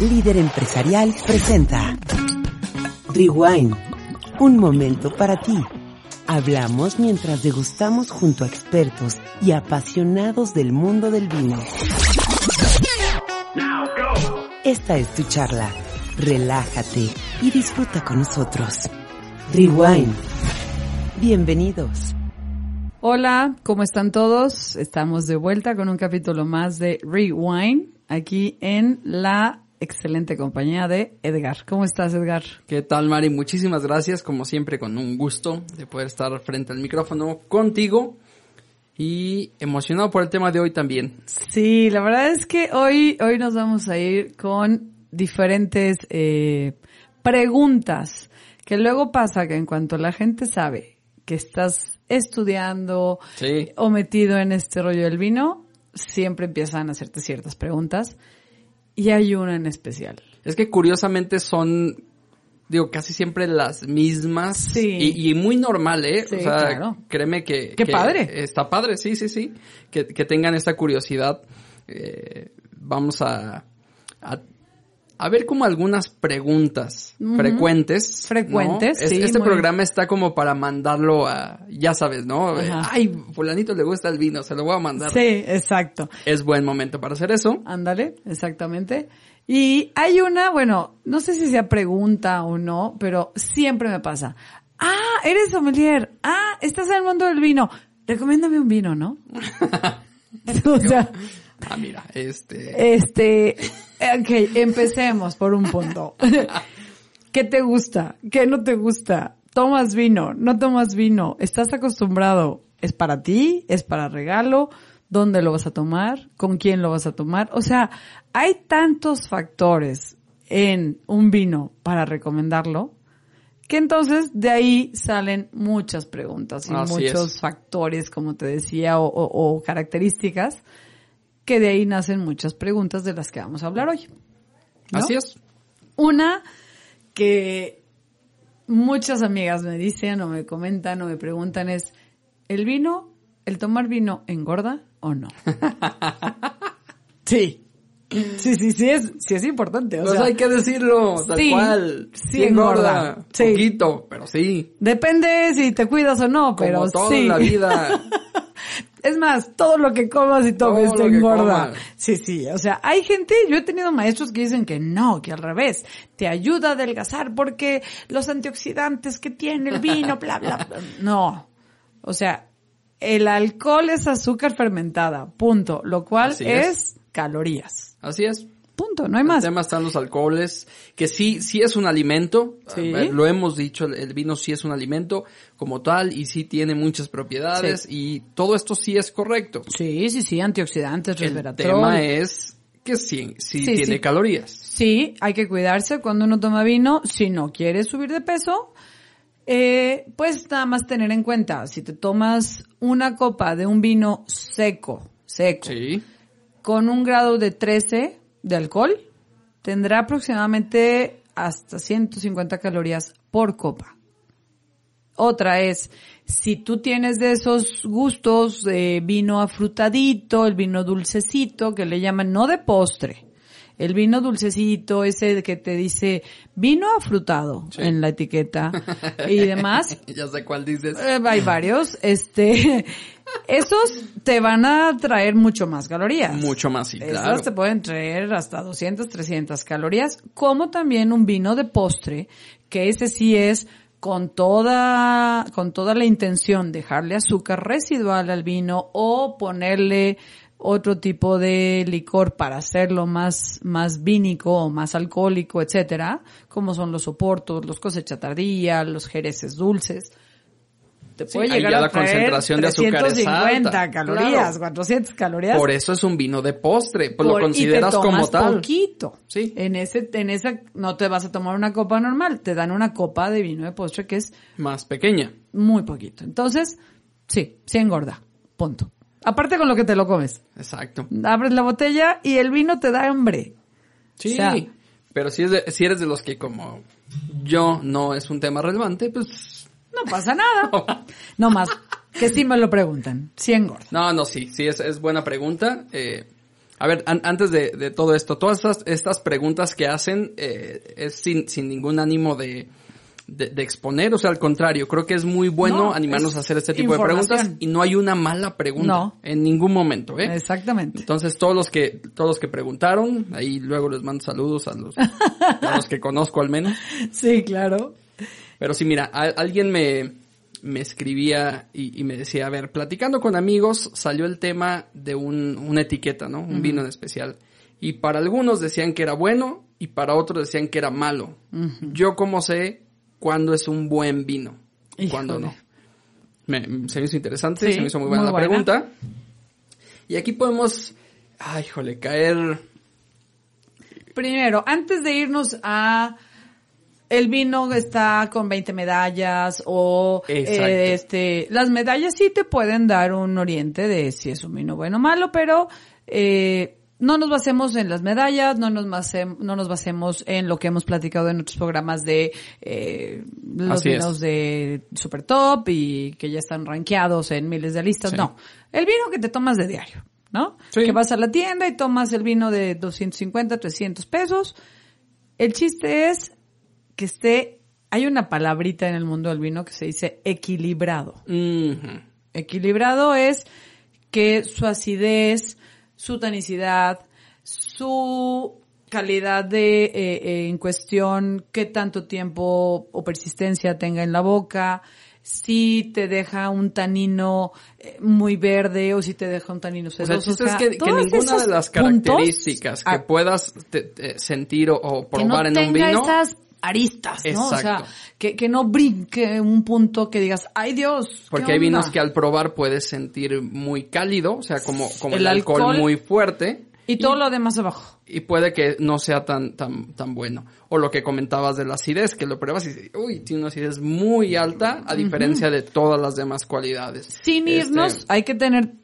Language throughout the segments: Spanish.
líder empresarial, presenta Rewind. Un momento para ti. Hablamos mientras degustamos junto a expertos y apasionados del mundo del vino. Esta es tu charla. Relájate y disfruta con nosotros. Rewind. Bienvenidos. Hola, ¿cómo están todos? Estamos de vuelta con un capítulo más de Rewind aquí en la excelente compañía de Edgar. ¿Cómo estás, Edgar? ¿Qué tal, Mari? Muchísimas gracias, como siempre, con un gusto de poder estar frente al micrófono contigo y emocionado por el tema de hoy también. Sí, la verdad es que hoy, hoy nos vamos a ir con diferentes eh, preguntas que luego pasa que en cuanto la gente sabe que estás estudiando Sí. o metido en este rollo del vino, siempre empiezan a hacerte ciertas preguntas y hay una en especial. Es que curiosamente son, digo, casi siempre las mismas. Sí. Y, y muy normal, ¿eh? Sí, o sea, claro. créeme que... ¡Qué que padre! Está padre, sí, sí, sí. Que, que tengan esta curiosidad. Eh, vamos a, a, a ver como algunas preguntas frecuentes. ¿no? Frecuentes, Es- sí, Este muy- programa está como para mandarlo a, ya sabes, ¿no? Ajá. Ay, fulanito le gusta el vino, se lo voy a mandar. Sí, exacto. Es buen momento para hacer eso. Ándale, exactamente. Y hay una, bueno, no sé si sea pregunta o no, pero siempre me pasa. Ah, eres sommelier. Ah, estás en el mundo del vino. Recomiéndame un vino, ¿no? o sea, Ah, mira, este... este, ok, empecemos por un punto. ¿Qué te gusta? ¿Qué no te gusta? ¿Tomas vino? ¿No tomas vino? ¿Estás acostumbrado? ¿Es para ti? ¿Es para regalo? ¿Dónde lo vas a tomar? ¿Con quién lo vas a tomar? O sea, hay tantos factores en un vino para recomendarlo que entonces de ahí salen muchas preguntas y Así muchos es. factores, como te decía, o, o- o características que de ahí nacen muchas preguntas de las que vamos a hablar hoy. ¿no? Así es. Una que muchas amigas me dicen o me comentan o me preguntan es, ¿el vino, el tomar vino engorda o no? sí. Sí, sí, sí es, sí es importante. O Pues sea, hay que decirlo, tal sí, cual. sí engorda, sí. Poquito, pero sí. depende si te cuidas o no, pero Como todo sí. en la vida. Es más, todo lo que comas y tomes Todo te engorda. Sí, sí. O sea, hay gente, yo he tenido maestros que dicen que no, que al revés. Te ayuda a adelgazar porque los antioxidantes que tiene el vino, bla, bla, bla. No. O sea, el alcohol es azúcar fermentada, punto. Lo cual es, es. calorías. Así es. Punto, no hay El más. tema están los alcoholes, que sí, sí es un alimento. Sí. Ver, Lo hemos dicho, el, el vino sí es un alimento como tal y sí tiene muchas propiedades y todo esto sí es correcto. Sí, sí, sí, antioxidantes, El resveratrol. tema es que sí, sí, Sí, tiene calorías. Sí, hay que cuidarse cuando uno toma vino. Si no quieres subir de peso, eh, pues nada más tener en cuenta, si te tomas una copa de un vino seco, seco, con un grado de 13 de alcohol, tendrá aproximadamente hasta 150 calorías por copa. Otra es, si tú tienes de esos gustos de vino afrutadito, el vino dulcecito, que le llaman no de postre, el vino dulcecito, ese que te dice vino afrutado Sí. en la etiqueta y demás, ya sé cuál dices. eh, hay varios, este, esos te van a traer mucho más calorías. Mucho más, sí, claro. te pueden traer hasta 200, 300 calorías, como también un vino de postre, que ese sí es con toda, con toda la intención de dejarle azúcar residual al vino o ponerle otro tipo de licor para hacerlo más, más vínico o más alcohólico, etcétera, como son los soportos, los cosecha tardía, los jereces dulces. Te puede llegar ya a la traer concentración de azúcar es 350 alta, calorías, claro. 400 calorías. Por eso es un vino de postre, pues Por- lo consideras y te como tomas tal. poquito. Sí. En ese, en esa, no te vas a tomar una copa normal, te dan una copa de vino de postre que es Más pequeña. muy poquito. Entonces, sí, sí engorda. Punto. Aparte con lo que te lo comes. Exacto. Abres la botella y el vino te da hambre. Sí. O sea- pero si, es de- si eres de los que como yo no es un tema relevante, pues No pasa nada. No más. Que sí me lo preguntan. Sí engorda. No, no, sí, sí, es, es buena pregunta. Eh, A ver, an- antes de, de todo esto, todas estas, estas preguntas que hacen eh, es sin, sin ningún ánimo de, de, de exponer, o sea, al contrario, creo que es muy bueno No, animarnos a hacer este tipo de preguntas y no hay una mala pregunta No. en ningún momento, ¿eh? Exactamente. Entonces, todos los que, todos los que preguntaron, ahí luego les mando saludos a los, a los que conozco al menos. Sí, claro. Pero sí, mira, a- alguien me, me escribía y, y me decía, a ver, platicando con amigos salió el tema de un, una etiqueta, ¿no? Un vino en especial. Y para algunos decían que era bueno y para otros decían que era malo. Yo cómo sé cuándo es un buen vino y cuándo no. Me- se me hizo interesante, Sí, se me hizo muy buena muy la buena. pregunta. Y aquí podemos, ay, jole, caer... Primero, antes de irnos a el vino está con 20 medallas o eh, este las medallas sí te pueden dar un oriente de si es un vino bueno o malo, pero eh, no nos basemos en las medallas, no nos basemos, no nos basemos en lo que hemos platicado en otros programas de eh, los Así es. vinos de super top y que ya están rankeados en miles de listas. Sí. No, el vino que te tomas de diario, ¿no? Sí. Que vas a la tienda y tomas el vino de 250, 300 pesos. El chiste es que esté, hay una palabrita en el mundo del vino que se dice equilibrado. Ujú. Equilibrado es que su acidez, su tanicidad, su calidad de eh, eh, en cuestión, qué tanto tiempo o persistencia tenga en la boca, si te deja un tanino eh, muy verde o si te deja un tanino O sea, sedoso. el chiste es que, que ninguna de las características que puedas te- te sentir o, o que no probar en un vino, esas aristas, ¿no? O sea, que, que no brinque un punto que digas, ay Dios. ¿qué porque hay vinos onda?". que al probar puedes sentir muy cálido, o sea, como, como el, El alcohol, alcohol. muy fuerte. Y todo lo demás abajo. Y puede que no sea tan, tan, tan bueno. O lo que comentabas de la acidez, que lo pruebas y dices, uy, tiene una acidez muy alta, a diferencia de todas las demás cualidades. Sin Este, irnos, hay que tener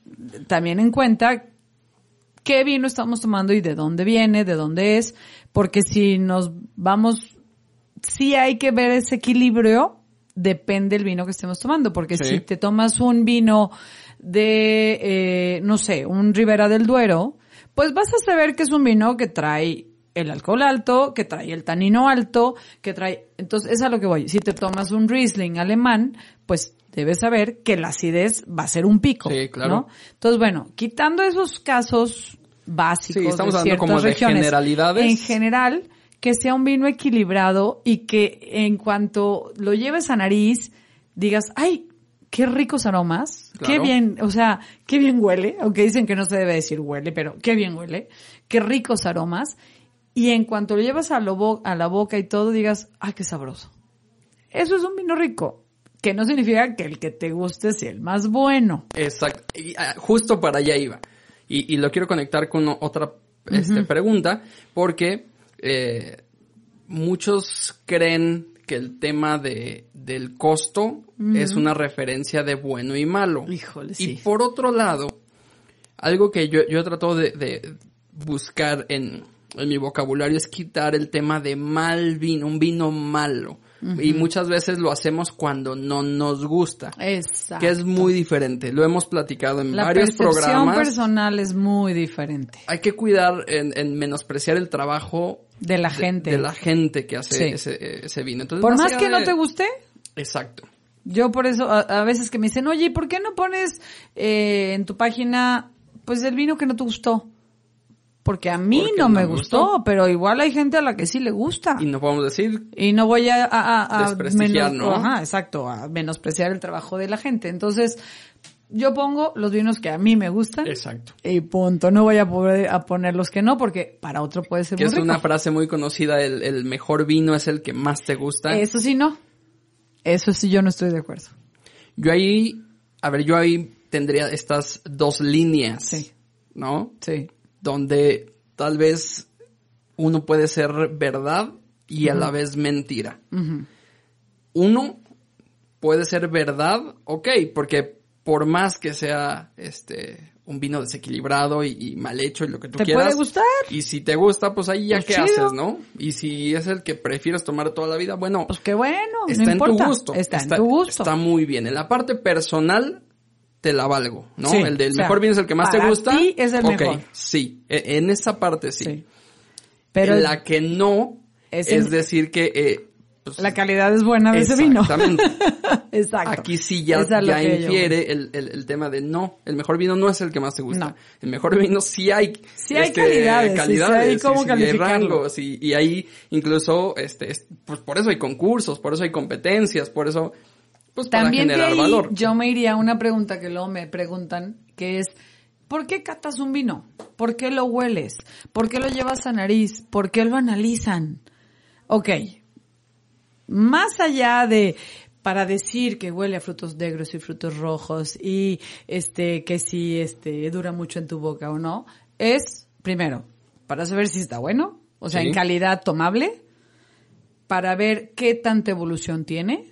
también en cuenta qué vino estamos tomando y de dónde viene, de dónde es, porque si nos vamos, sí hay que ver ese equilibrio, depende del vino que estemos tomando, porque Sí. si te tomas un vino de, eh, no sé, un Ribera del Duero, pues vas a saber que es un vino que trae el alcohol alto, que trae el tanino alto, que trae, entonces es a lo que voy. Si te tomas un Riesling alemán, pues debes saber que la acidez va a ser un pico. Sí, claro. ¿no? Entonces, bueno, quitando esos casos básicos Sí, estamos de hablando ciertas como de regiones, generalidades. en general, que sea un vino equilibrado y que en cuanto lo lleves a nariz, digas, ay, qué ricos aromas, qué bien, o sea, qué bien huele, aunque dicen que no se debe decir huele, pero qué bien huele, qué ricos aromas, y en cuanto lo llevas a, lo bo- a la boca y todo, digas, ay, qué sabroso. Eso es un vino rico, que no significa que el que te guste sea el más bueno. Exacto. Y, ah, justo para allá iba. Y, y lo quiero conectar con otra este, pregunta, porque eh, muchos creen que el tema de, del costo es una referencia de bueno y malo. Híjole, Y sí. por otro lado, algo que yo, yo he tratado de, de buscar en, en mi vocabulario es quitar el tema de mal vino, un vino malo. Y muchas veces lo hacemos cuando no nos gusta. Exacto. Que es muy diferente. Lo hemos platicado en La varios percepción programas. personal es muy diferente Hay que cuidar en, en menospreciar el trabajo de la gente. de, la gente que hace Sí. ese, ese vino. Entonces, Por más que no te guste, Exacto. yo por eso a, a veces que me dicen, oye, ¿y ¿por qué no pones eh, en tu página pues el vino que no te gustó? Porque a mí Porque no, me gustó, gustó. pero igual hay gente a la que sí le gusta. Y no podemos decir Y no voy a, a, a- a Desprestigiar, menos- ¿no? Ajá, exacto, a menospreciar el trabajo de la gente. Entonces, yo pongo los vinos que a mí me gustan. exacto. Y punto. No voy a, poder, a poner los que no, porque para otro puede ser Que muy es rico. una frase muy conocida, el, el mejor vino es el que más te gusta. Eso sí no. Eso sí yo no estoy de acuerdo. Yo ahí, a ver, yo ahí tendría estas dos líneas, Sí. ¿no? Sí. Donde tal vez uno puede ser verdad y a la vez mentira. Uno puede ser verdad, ok, porque por más que sea este un vino desequilibrado y, y mal hecho y lo que tú ¿Te quieras. puede gustar? Y si te gusta, pues ahí ya Pues qué chido. haces, ¿no? Y si es el que prefieres tomar toda la vida, bueno, Pues qué bueno, está no en importa. tu gusto. Está, en tu gusto. Está muy bien. En la parte personal, te la valgo, ¿no? Sí, el del o sea, mejor vino es el que más te gusta. ti es el mejor. Sí, e- en esa parte sí. Sí. Pero la que no Es decir que eh, pues, la calidad es buena de ese vino. Exactamente. Exacto. Aquí sí ya, ya infiere el, el, el tema de no, el mejor vino no es el que más te gusta. No. El mejor vino sí hay, este, Sí hay calidades, sí, calidades, sí hay cómo hay calificarlo. rangos y, y ahí incluso, este, es- pues por eso hay concursos, por eso hay competencias, por eso, pues para También de generar ahí valor. yo me iría a una pregunta que luego me preguntan, que es, ¿por qué catas un vino? ¿Por qué lo hueles? ¿Por qué lo llevas a nariz? ¿Por qué lo analizan? Ok, más allá de para decir que huele a frutos negros y frutos rojos y este que si este dura mucho en tu boca o no, es primero para saber si está bueno, o sea, Sí. en calidad tomable, para ver qué tanta evolución tiene,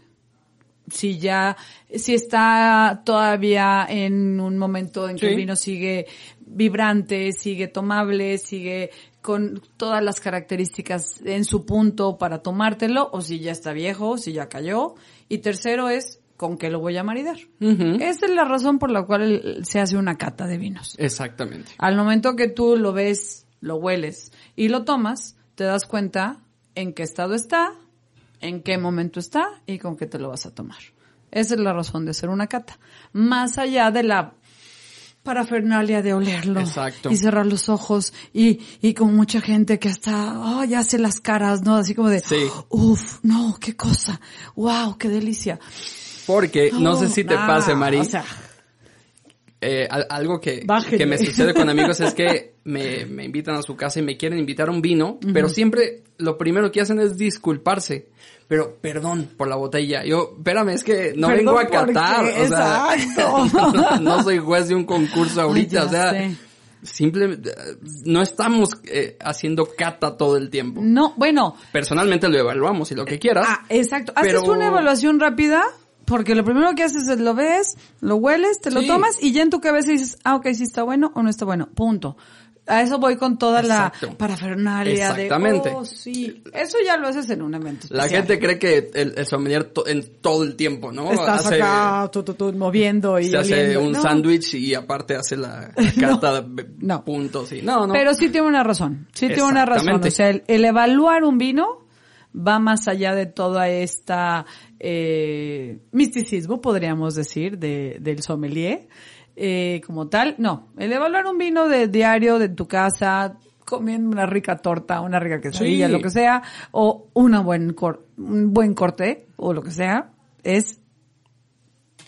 si ya, si está todavía en un momento en que Sí. el vino sigue vibrante, sigue tomable, sigue con todas las características en su punto para tomártelo, o si ya está viejo, si ya cayó. Y tercero es, ¿con qué lo voy a maridar? Esa es la razón por la cual se hace una cata de vinos. Exactamente. Al momento que tú lo ves, lo hueles y lo tomas, te das cuenta en qué estado está, en qué momento está y con qué te lo vas a tomar. Esa es la razón de hacer una cata. Más allá de la parafernalia de olerlo Exacto. y cerrar los ojos y, y con mucha gente que hasta, oh, ya hace las caras, ¿no? Así como de, Sí. uff, no, qué cosa, wow, qué delicia. Porque, no sé si te pase, O sea, eh, al- algo que, que me sucede con amigos es que me, me invitan a su casa y me quieren invitar a un vino, pero siempre lo primero que hacen es disculparse. Pero perdón por la botella. Yo, espérame, es que no Perdón, vengo a ¿por catar. qué? O sea, Exacto. no, no soy juez de un concurso ahorita. o sea, sé. simplemente no estamos eh, haciendo cata todo el tiempo. no, bueno, Personalmente lo evaluamos y lo que quieras. Ah, exacto. Haces pero- una evaluación rápida porque lo primero que haces es lo ves, lo hueles, te lo Sí. tomas y ya en tu cabeza dices, ah, ok, si está bueno o no está bueno. Punto. A eso voy con toda Exacto. la parafernalia Exactamente. de, oh, sí. Eso ya lo haces en un evento La gente cree que el, el sommelier to- en todo el tiempo, ¿no? Estás Hace- acá, tú, tú, tú, moviendo y se hace un No. sándwich y aparte hace la, carta de No. puntos y no, no. Pero sí tiene una razón. Sí tiene una razón. O sea, el, el evaluar un vino va más allá de toda esta eh, misticismo, podríamos decir, de, del sommelier. Eh, como tal, no. El evaluar un vino de diario de tu casa, comiendo una rica torta, una rica quesadilla, Sí. lo que sea, o una buen cor- un buen corte, o lo que sea, es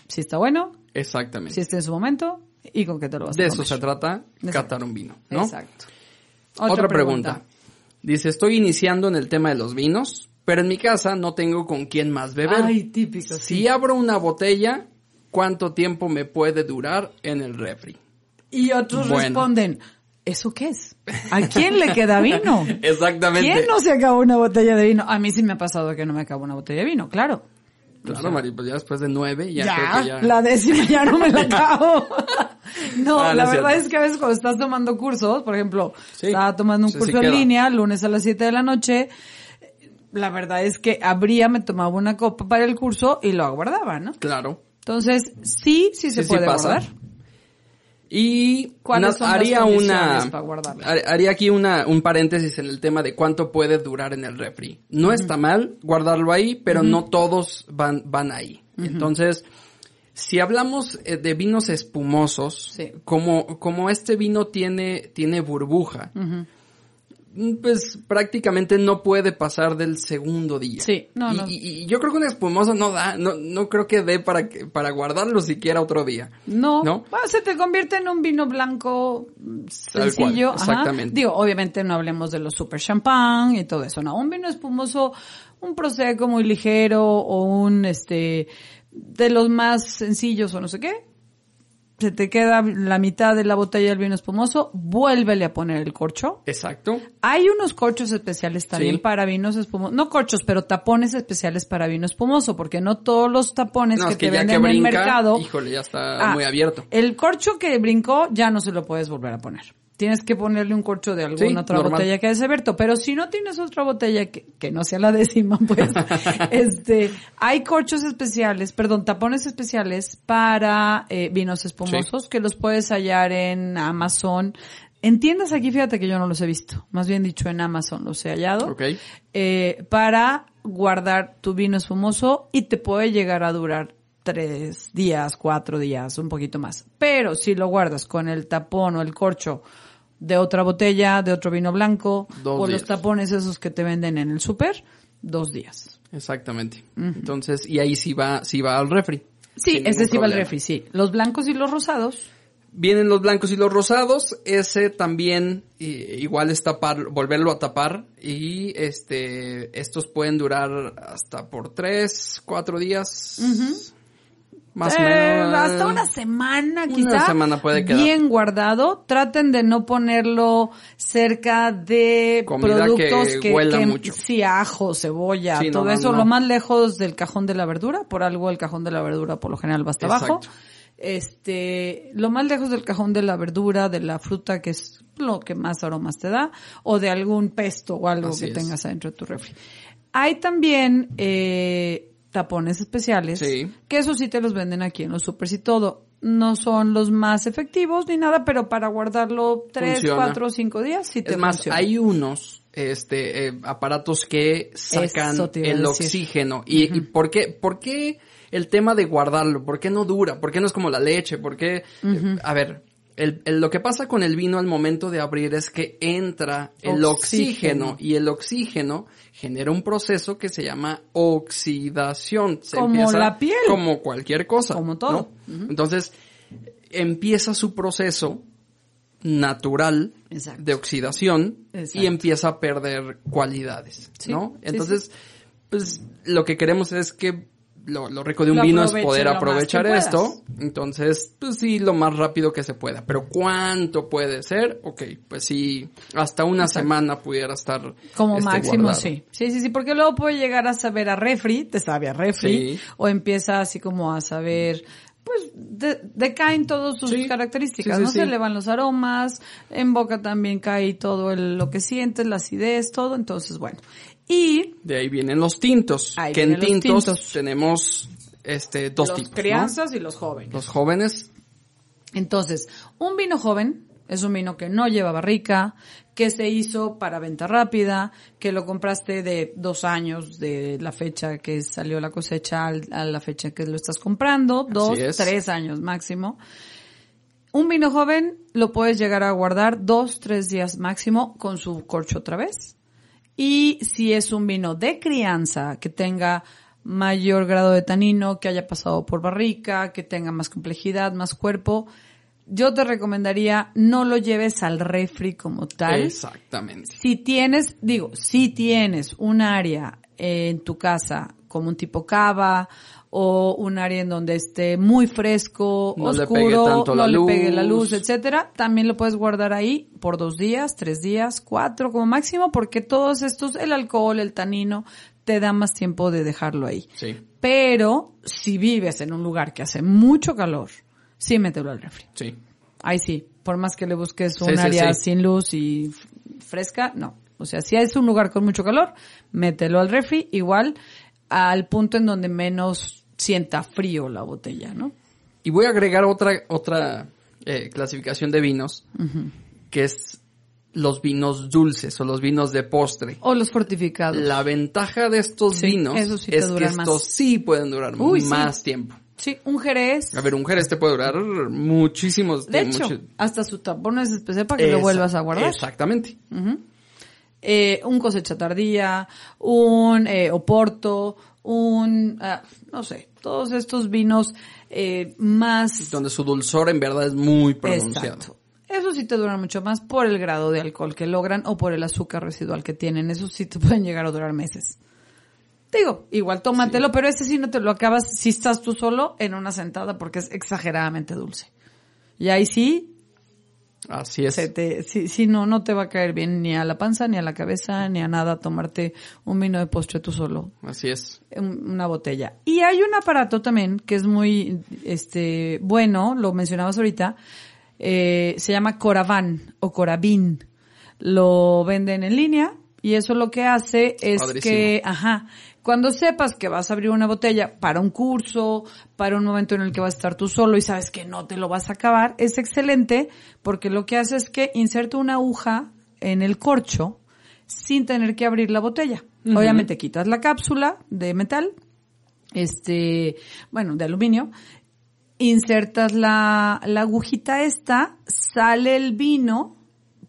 si está bueno, Exactamente. si está en su momento y con qué te lo vas a de eso se trata, catar un vino, ¿no? Exacto. Otra, pregunta. Dice, estoy iniciando en el tema de los vinos, pero en mi casa no tengo con quién más beber. Ay, típico. si sí. abro una botella, ¿cuánto tiempo me puede durar en el refri? Y otros Bueno. responden, ¿eso qué es? ¿A quién le queda vino? Exactamente. ¿Quién no se acabó una botella de vino? A mí sí me ha pasado que no me acabo una botella de vino, claro. Claro, Mari, pues ya después de nueve, ya, Ya, creo que ya... la décima ya no me la acabo. no, Ah, no la verdad cierto. es que a veces cuando estás tomando cursos, por ejemplo, Sí, estaba tomando un sí, curso sí en línea, lunes a las 7 de la noche, la verdad es que abría, me tomaba una copa para el curso y lo aguardaba, ¿no? Claro. Entonces, sí, sí se puede guardar. Y ¿Cuáles nas- son las haría una haría aquí una un paréntesis en el tema de cuánto puede durar en el refri. No está mal guardarlo ahí, pero no todos van van ahí. Entonces, si hablamos eh, de vinos espumosos, Sí. como como este vino tiene tiene burbuja, pues prácticamente no puede pasar del segundo día. Sí, no, y, no. y- y yo creo que un espumoso no da, no, no creo que dé para que- para guardarlo siquiera otro día. No, ¿No? Bueno, se te convierte en un vino blanco mm, sencillo. cual, ajá. exactamente. Digo, obviamente no hablemos de los super champán y todo eso, no. Un vino espumoso, un prosecco muy ligero o un, este, de los más sencillos o no sé qué. Se te queda la mitad de la botella del vino espumoso, vuélvele a poner el corcho. Exacto. Hay unos corchos especiales también Sí. para vinos espumosos, no corchos, pero tapones especiales para vino espumoso, porque no todos los tapones No, que es que te venden que brinca, en el mercado híjole, ya está Ah, muy abierto. El corcho que brincó ya no se lo puedes volver a poner. Tienes que ponerle un corcho de alguna Sí, otra normal. botella que hayas abierto. Pero si no tienes otra botella que, que no sea la décima, pues, este, hay corchos especiales, perdón, tapones especiales para eh, vinos espumosos que los puedes hallar en Amazon. En tiendas aquí, fíjate que yo no los he visto. Más bien dicho, en Amazon los he hallado. Ok. Eh, para guardar tu vino espumoso y te puede llegar a durar tres días, cuatro días, un poquito más. Pero si lo guardas con el tapón o el corcho de otra botella, de otro vino blanco, Dos o los días. tapones esos que te venden en el súper, dos días. Exactamente. Entonces, y ahí sí va, sí va al refri. Sí, ese sí va al refri, sí. Los blancos y los rosados. Vienen los blancos y los rosados, ese también igual es tapar, volverlo a tapar y este, estos pueden durar hasta por tres, cuatro días. Más o Eh, menos. hasta una semana, Una quizá. semana puede quedar. Bien guardado. Traten de no ponerlo cerca de Comida productos que que, huela que- mucho. sí, ajo, cebolla, Sí, todo no, eso, no. lo más lejos del cajón de la verdura. Por algo el cajón de la verdura por lo general va hasta abajo. Este, lo más lejos del cajón de la verdura, de la fruta, que es lo que más aromas te da, o de algún pesto o algo Así que es. tengas adentro de tu refri. Hay también eh, tapones especiales, Sí. que eso sí te los venden aquí en los supers y todo. No son los más efectivos ni nada, pero para guardarlo tres, Funciona. cuatro, cinco días sí te Es más, funciona. hay unos este eh, aparatos que sacan el oxígeno. ¿Y, y por qué? ¿Por qué el tema de guardarlo? ¿Por qué no dura? ¿Por qué no es como la leche? ¿Por qué? eh, a ver, el, el- lo que pasa con el vino al momento de abrir es que entra el Oxígeno. oxígeno, y el oxígeno genera un proceso que se llama oxidación. Se Como empieza la piel. Como cualquier cosa. Como todo. ¿no? Entonces, empieza su proceso natural Exacto. de oxidación Exacto. y empieza a perder cualidades, Sí, ¿no? sí, Entonces, pues lo que queremos es que lo, lo rico de un Lo vino es poder aprovechar esto. Entonces, pues sí, lo más rápido que se pueda. Pero ¿cuánto puede ser? Ok, pues sí, hasta una semana pudiera estar Como este, máximo, guardado. sí. Sí, sí, sí, porque luego puede llegar a saber a refri, te sabe a refri, Sí. o empieza así como a saber, pues, de- decaen todas sus Sí. características, Sí, sí, ¿no? Se elevan los aromas, en boca también cae todo el- lo que sientes, la acidez, todo, entonces, bueno. Y De ahí vienen los tintos. Ahí que en tintos, tintos. tenemos este dos los tipos. ¿no? crianzas y los jóvenes. Los jóvenes Entonces, un vino joven es un vino que no lleva barrica, que se hizo para venta rápida, que lo compraste de dos años de la fecha que salió la cosecha al- a la fecha que lo estás comprando, dos, es. tres años máximo. Un vino joven lo puedes llegar a guardar dos, tres días máximo con su corcho otra vez. Y si es un vino de crianza que tenga mayor grado de tanino, que haya pasado por barrica, que tenga más complejidad, más cuerpo, yo te recomendaría no lo lleves al refri como tal. Exactamente. Si tienes, digo, si tienes un área en tu casa como un tipo cava o un área en donde esté muy fresco, No oscuro, no le pegue la luz. etcétera, también lo puedes guardar ahí por dos días, tres días, cuatro como máximo, porque todos estos, el alcohol, el tanino, te da más tiempo de dejarlo ahí. Sí, Pero si vives en un lugar que hace mucho calor, sí mételo al refri. sí. Ahí sí, por más que le busques un Sí, área sí. sin luz y fresca, no. O sea, si es un lugar con mucho calor, mételo al refri, igual al punto en donde menos sienta frío la botella, ¿no? Y voy a agregar otra, otra eh, clasificación de vinos, que es los vinos dulces o los vinos de postre. O los fortificados. La ventaja de estos Sí, vinos sí es que más. estos sí pueden durar Uy, sí. más tiempo. Sí, un jerez. A ver, un jerez te puede durar muchísimos De hecho, mucho- hasta su tapón es especial para que lo vuelvas a guardar. Exactamente. eh, un cosecha tardía, un eh, oporto, un, ah, no sé, todos estos vinos eh, más... Donde su dulzor en verdad es muy pronunciado. Exacto. Eso sí te duran mucho más por el grado de alcohol que logran o por el azúcar residual que tienen. Eso sí te pueden llegar a durar meses. Digo, igual tómatelo, pero ese sí no te lo acabas si estás tú solo en una sentada porque es exageradamente dulce. Y ahí sí, Así es. te, sí, no, no te va a caer bien ni a la panza, ni a la cabeza, ni a nada tomarte un vino de postre tú solo Así es. un- una botella. Y hay un aparato también que es muy este bueno, lo mencionabas ahorita, eh, se llama Coraván o Coravin. Lo venden en línea y eso lo que hace es Padrísimo. que, ajá, cuando sepas que vas a abrir una botella para un curso, para un momento en el que vas a estar tú solo y sabes que no te lo vas a acabar, es excelente porque lo que hace es que inserta una aguja en el corcho sin tener que abrir la botella. Obviamente quitas la cápsula de metal, este, bueno, de aluminio, insertas la, la agujita esta, sale el vino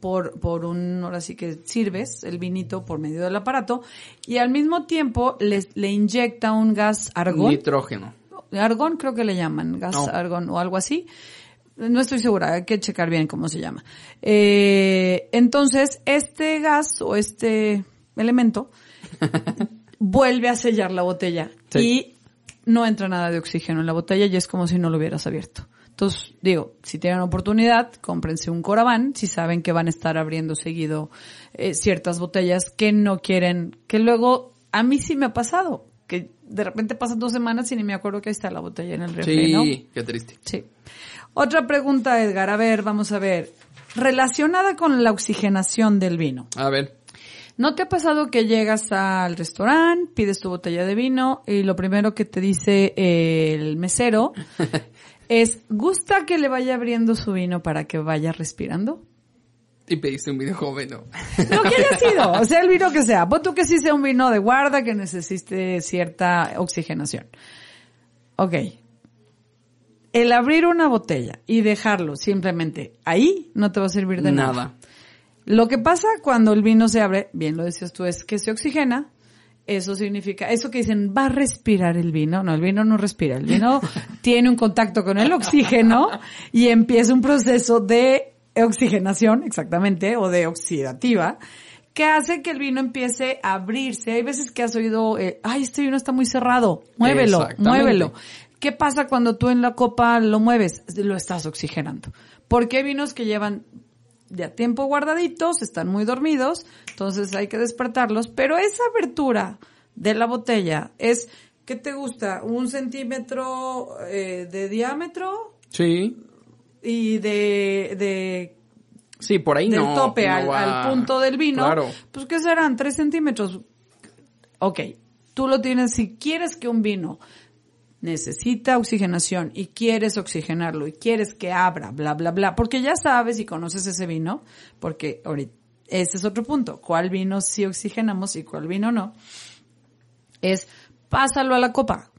por, por un, ahora sí que sirves el vinito por medio del aparato y al mismo tiempo le, le inyecta un gas argón. Nitrógeno. Argón creo que le llaman, gas No. argón o algo así. No estoy segura, hay que checar bien cómo se llama. Eh, entonces, este gas o este elemento vuelve a sellar la botella Sí. y no entra nada de oxígeno en la botella y es como si no lo hubieras abierto. Entonces, digo, si tienen oportunidad, cómprense un Coraván, si saben que van a estar abriendo seguido eh, ciertas botellas que no quieren, que luego, a mí sí me ha pasado, que de repente pasan dos semanas y ni me acuerdo que ahí está la botella en el refri, Sí, ¿no? qué triste. Sí. Otra pregunta, Edgar, a ver, vamos a ver. Relacionada con la oxigenación del vino. A ver. ¿No te ha pasado que llegas al restaurante, pides tu botella de vino y lo primero que te dice el mesero es, ¿gusta que le vaya abriendo su vino para que vaya respirando? Y pediste un video joven, ¿no? Lo que haya sido, o sea, el vino que sea. Pon tú que sí sea un vino de guarda que necesite cierta oxigenación. Ok. El abrir una botella y dejarlo simplemente ahí no te va a servir de nada. Nada. Lo que pasa cuando el vino se abre, bien lo decías tú, es que se oxigena. Eso significa, eso que dicen, va a respirar el vino. No, el vino no respira. El vino tiene un contacto con el oxígeno y empieza un proceso de oxigenación, exactamente, o de oxidativa, que hace que el vino empiece a abrirse. Hay veces que has oído, eh, ay, este vino está muy cerrado. Muévelo, muévelo. ¿Qué pasa cuando tú en la copa lo mueves? Lo estás oxigenando. Porque hay vinos que llevan ya tiempo guardaditos, están muy dormidos, entonces hay que despertarlos, pero esa abertura de la botella es, ¿qué te gusta? Un centímetro eh, de diámetro Sí. y de, de Sí, por ahí del no. tope no al, va- al punto del vino, Claro. pues ¿qué serán? ¿Tres centímetros? Ok, tú lo tienes, si quieres que un vino necesita oxigenación y quieres oxigenarlo y quieres que abra, bla, bla, bla, porque ya sabes y conoces ese vino, porque ahorita, ese es otro punto, cuál vino sí oxigenamos y cuál vino no, es pásalo a la copa.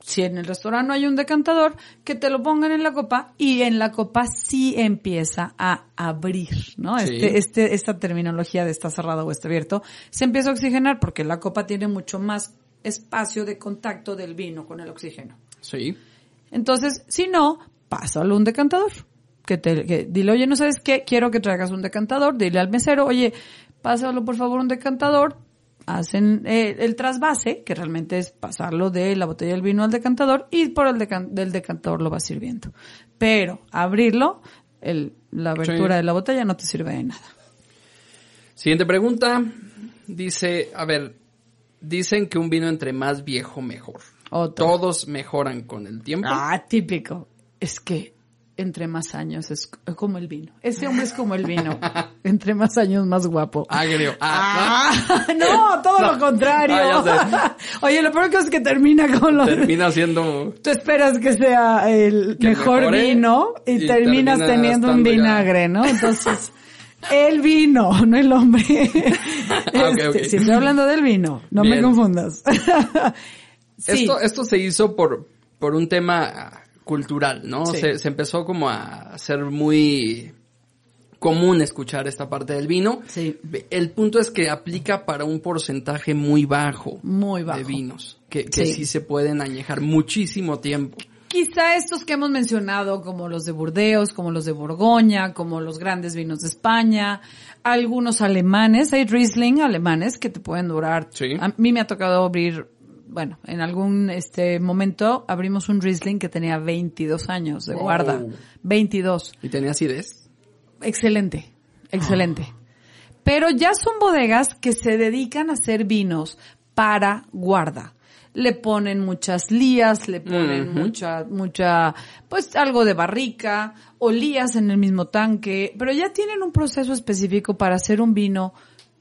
Si en el restaurante no hay un decantador, que te lo pongan en la copa y en la copa sí empieza a abrir, ¿no? Sí. Este, este, esta terminología de está cerrado o está abierto, se empieza a oxigenar porque la copa tiene mucho más espacio de contacto del vino con el oxígeno. Sí. Entonces, si no, pásalo a un decantador. Que te, que dile, oye, ¿no sabes qué? Quiero que traigas un decantador. Dile al mesero, oye, pásalo por favor un decantador. Hacen eh, el trasvase, que realmente es pasarlo de la botella del vino al decantador y por el decan- del decantador lo vas sirviendo. Pero abrirlo, el, la abertura Sí. de la botella no te sirve de nada. Siguiente pregunta. Dice, a ver, dicen que un vino entre más viejo mejor. Otro. Todos mejoran con el tiempo. Ah, típico. Es que entre más años es como el vino. Ese hombre es como el vino. Entre más años más guapo. Agrio. Ah, Ah, no, todo No. lo contrario. Ah, Oye, lo peor que es que termina con lo termina siendo... Tú esperas que sea el Que mejor mejore vino y, y terminas termina teniendo un ya- vinagre, ¿no? Entonces, el vino, no el hombre. Ah, Este. Si estoy hablando del vino, no me confundas. sí. Esto, esto se hizo por, por un tema cultural, ¿no? Sí. Se, se empezó como a ser muy común escuchar esta parte del vino. Sí. El punto es que aplica para un porcentaje muy bajo, Muy bajo. de vinos, que, que Sí. sí. se pueden añejar muchísimo tiempo. Quizá estos que hemos mencionado, como los de Burdeos, como los de Borgoña, como los grandes vinos de España, algunos alemanes, hay Riesling alemanes que te pueden durar. Sí. A mí me ha tocado abrir, bueno, en algún este momento abrimos un Riesling que tenía 22 años de guarda. 22. ¿Y tenía acidez? Excelente, excelente. Pero ya son bodegas que se dedican a hacer vinos para guarda. Le ponen muchas lías, le ponen mucha, mucha, pues algo de barrica o lías en el mismo tanque, pero ya tienen un proceso específico para hacer un vino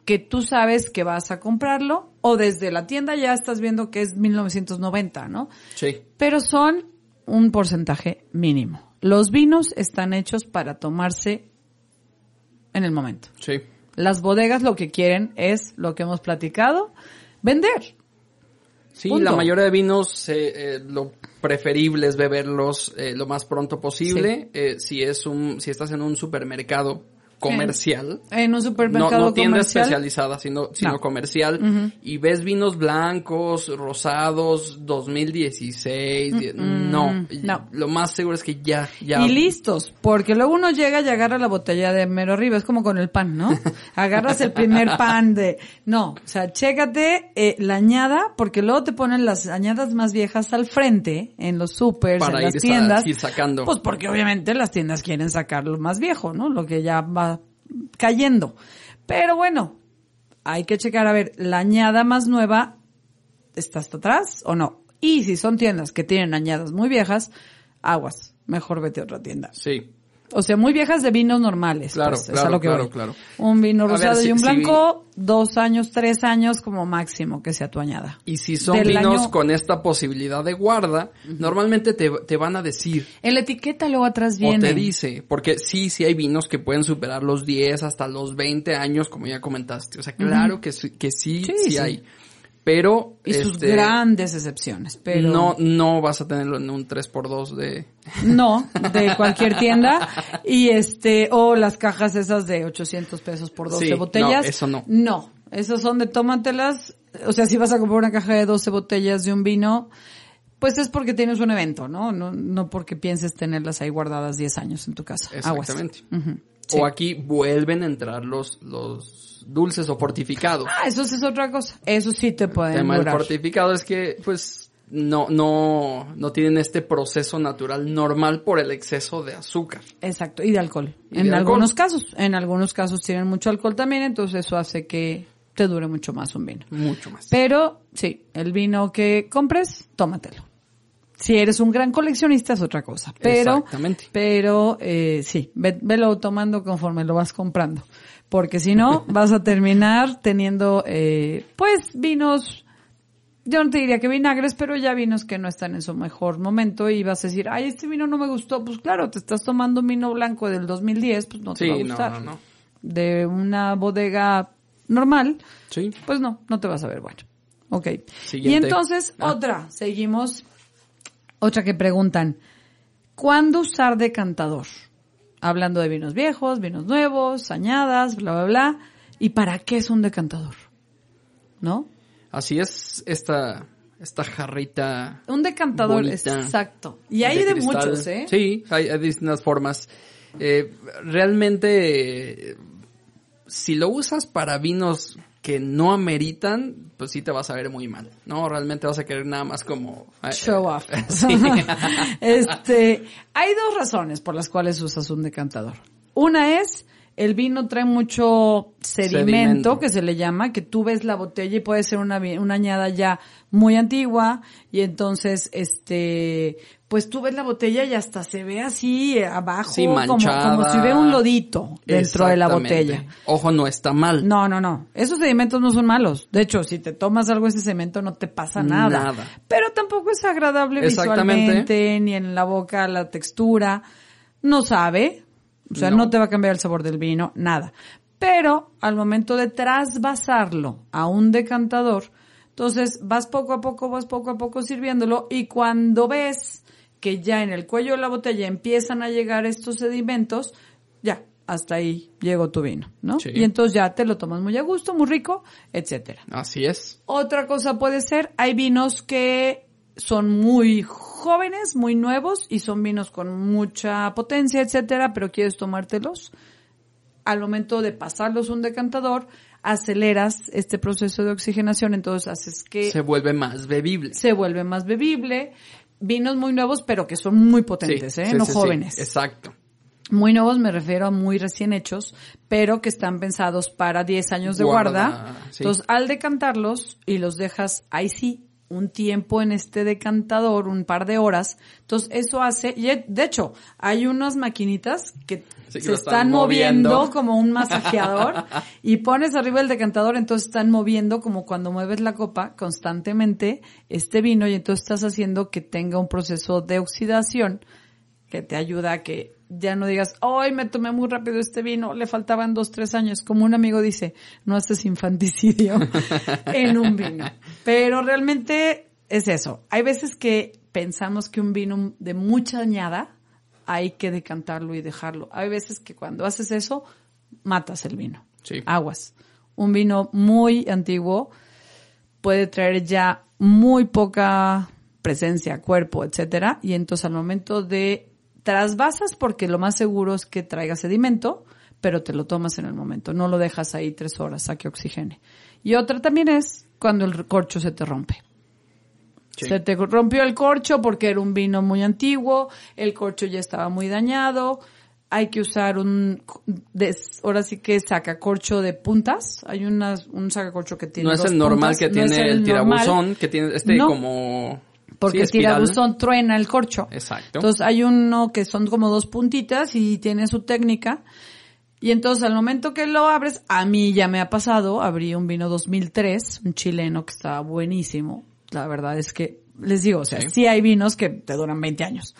que tú sabes que vas a comprarlo o desde la tienda ya estás viendo que es 1990, ¿no? Sí. Pero son un porcentaje mínimo. Los vinos están hechos para tomarse en el momento. Sí. Las bodegas lo que quieren es lo que hemos platicado, vender. Sí, Punto. la mayoría de vinos eh, eh, lo preferible es beberlos eh, lo más pronto posible. Eh, si es un, si estás en un supermercado comercial, En un no, supermercado no tienda comercial. especializada, sino, sino No. comercial, y ves vinos blancos, rosados, 2016, die- no, no. lo más seguro es que ya, ya. Y listos, porque luego uno llega y agarra la botella de mero arriba, es como con el pan, ¿no? Agarras el primer pan de... No, o sea, chécate eh, la añada, porque luego te ponen las añadas más viejas al frente, en los supers, Para en las ir sa- tiendas. ir sacando. Pues porque obviamente las tiendas quieren sacar lo más viejo, ¿no? Lo que ya va cayendo. Pero bueno, hay que checar, a ver, la añada más nueva, ¿está hasta atrás o no? Y si son tiendas que tienen añadas muy viejas, aguas, mejor vete a otra tienda. Sí. O sea, muy viejas de vinos normales. Claro, pues, es claro, lo que claro. Un vino ver, rosado y un si- blanco, dos años, tres años como máximo que sea tu añada. Y si son Del vinos año- con esta posibilidad de guarda, normalmente te, te van a decir, En la etiqueta luego atrás O viene. te dice, porque sí, sí hay vinos que pueden superar los 10 hasta los 20 años, como ya comentaste. O sea, claro que, sí- que Sí, sí, sí. hay. Pero, Y sus este, grandes excepciones, pero... no, no vas a tenerlo en un 3x2 de... No, de cualquier tienda. Y este, o las cajas esas de 800 pesos por 12 Sí, botellas. no, eso no. No, esos son de tómatelas. O sea, si vas a comprar una caja de 12 botellas de un vino, pues es porque tienes un evento, ¿no? No, no porque pienses tenerlas ahí guardadas 10 años en tu casa. Aguas. Exactamente. Sí. O aquí vuelven a entrar los, los dulces o fortificados. Ah, eso sí es otra cosa. Eso sí te El pueden tema del fortificado es que, pues, no, no, no tienen este proceso natural normal por el exceso de azúcar. Exacto, y de alcohol. Y en de algunos alcohol. casos. En algunos casos tienen mucho alcohol también, entonces eso hace que te dure mucho más un vino. Mucho más. Pero, sí, el vino que compres, tómatelo. Si eres un gran coleccionista es otra cosa. Pero, Exactamente. pero, eh, sí, ve- velo tomando conforme lo vas comprando. Porque si no, vas a terminar teniendo, eh, pues, vinos, yo no te diría que vinagres, pero ya vinos que no están en su mejor momento y vas a decir, ay, este vino no me gustó. Pues claro, te estás tomando un vino blanco del 2010, pues no te Sí, va a gustar. no, no. De una bodega normal, Sí. pues no, no te vas a ver bueno. Ok. Y entonces, Ah. otra, seguimos. Otra que preguntan, ¿cuándo usar decantador? Hablando de vinos viejos, vinos nuevos, añadas, bla, bla, bla. ¿Y para qué es un decantador? ¿No? Así es esta, esta jarrita. Un decantador, Bonita. exacto. Y hay de, muchos, ¿eh? Sí, hay, hay distintas formas. Eh, realmente, eh, si lo usas para vinos que no ameritan, pues sí te vas a ver muy mal, ¿no? Realmente vas a querer nada más como... eh, Show off. Sí. este, hay dos razones por las cuales usas un decantador. Una es, el vino trae mucho sedimento, Sedimento. que se le llama, que tú ves la botella y puede ser una, una añada ya muy antigua, y entonces, este, pues tú ves la botella y hasta se ve así eh, abajo, Sí, como, como si hubiera un lodito dentro de la botella. Ojo, no está mal. No, no, no. Esos sedimentos no son malos. De hecho, si te tomas algo de ese cemento no te pasa nada. Nada. Pero tampoco es agradable visualmente, ni en la boca la textura. No sabe. O sea, no. No. te va a cambiar el sabor del vino, nada. Pero al momento de trasvasarlo a un decantador, entonces vas poco a poco, vas poco a poco sirviéndolo y cuando ves que ya en el cuello de la botella empiezan a llegar estos sedimentos, ya, hasta ahí llegó tu vino, ¿no? Sí. Y entonces ya te lo tomas muy a gusto, muy rico, etcétera. Así es. Otra cosa puede ser, hay vinos que son muy jóvenes, muy nuevos y son vinos con mucha potencia, etcétera, pero quieres tomártelos. Al momento de pasarlos un decantador, aceleras este proceso de oxigenación, entonces haces que Se vuelve más bebible. se vuelve más bebible. Vinos muy nuevos, pero que son muy potentes, Sí, ¿eh? sí, no sí, jóvenes. Exacto. Muy nuevos me refiero a muy recién hechos, pero que están pensados para 10 años de guarda. Guarda. Entonces, al decantarlos y los dejas ahí sí un tiempo en este decantador, un par de horas. Entonces eso hace, y de hecho, hay unas maquinitas que Sí, que se están moviendo. moviendo. como un masajeador y pones arriba el decantador, entonces están moviendo como cuando mueves la copa constantemente este vino y entonces estás haciendo que tenga un proceso de oxidación que te ayuda a que ya no digas, hoy me tomé muy rápido este vino, le faltaban dos, tres años. Como un amigo dice, no haces infanticidio en un vino. Pero realmente es eso. Hay veces que pensamos que un vino de mucha añada hay que decantarlo y dejarlo. Hay veces que cuando haces eso, matas el vino. Sí. Aguas. Un vino muy antiguo puede traer ya muy poca presencia, cuerpo, etcétera, y entonces al momento de trasvasas porque lo más seguro es que traiga sedimento, pero te lo tomas en el momento, no lo dejas ahí tres horas a que oxigene. Y otra también es cuando el corcho se te rompe. Sí. Se te rompió el corcho porque era un vino muy antiguo, el corcho ya estaba muy dañado, hay que usar un, des- ahora sí que sacacorcho de puntas, hay unas, un sacacorcho que tiene no es el normal puntas, que no tiene es el, normal, tirabuzón, que tiene este No. como... porque sí, el tirabuzón truena el corcho. Exacto. Entonces hay uno que son como dos puntitas y tiene su técnica. Y entonces al momento que lo abres, a mí ya me ha pasado, abrí un vino 2003, un chileno que estaba buenísimo. La verdad es que, les digo, o sea, Sí. sí, hay vinos que te duran 20 años.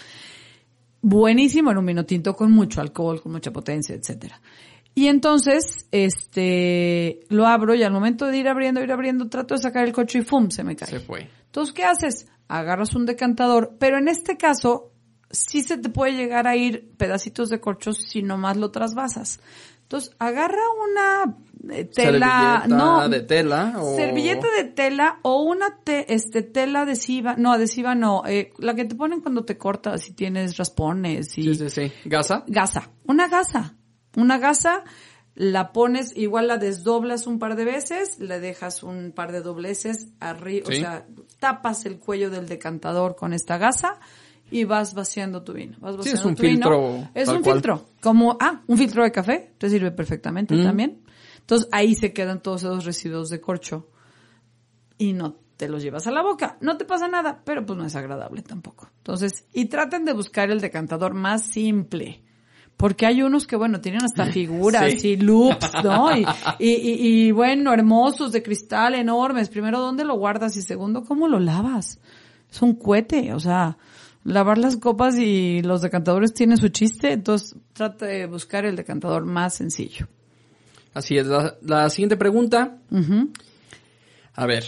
Buenísimo, era un vino tinto con mucho alcohol, con mucha potencia, etcétera. Y entonces, este, lo abro y al momento de ir abriendo, ir abriendo, trato de sacar el coche y ¡fum! se me cae. Se fue. Entonces, ¿qué haces? Agarras un decantador, pero en este caso, sí se te puede llegar a ir pedacitos de corchos si nomás lo trasvasas. Entonces, agarra una eh, tela, Servilleta no, de tela o... servilleta de tela o una te, este tela adhesiva, no, adhesiva no, eh, la que te ponen cuando te cortas y tienes raspones y Sí, sí, sí. ¿Gasa? gasa, una gasa, una gasa, la pones, igual la desdoblas un par de veces, le dejas un par de dobleces arriba, Sí. o sea, tapas el cuello del decantador con esta gasa y vas vaciando tu vino. Vas Sí, es vaciando un tu vino. filtro Es tal un cual. filtro, como, ah, un filtro de café, te sirve perfectamente Mm. también. Entonces ahí se quedan todos esos residuos de corcho y no te los llevas a la boca. No te pasa nada, pero pues no es agradable tampoco. Entonces, y traten de buscar el decantador más simple. Porque hay unos que, bueno, tienen hasta figuras Sí. y loops, ¿no? Y, y, y- y, bueno, hermosos de cristal, enormes. Primero, ¿dónde lo guardas? Y segundo, ¿cómo lo lavas? Es un cohete, o sea, lavar las copas y los decantadores tienen su chiste, entonces trata de buscar el decantador más sencillo. Así es. La, la siguiente pregunta. A ver,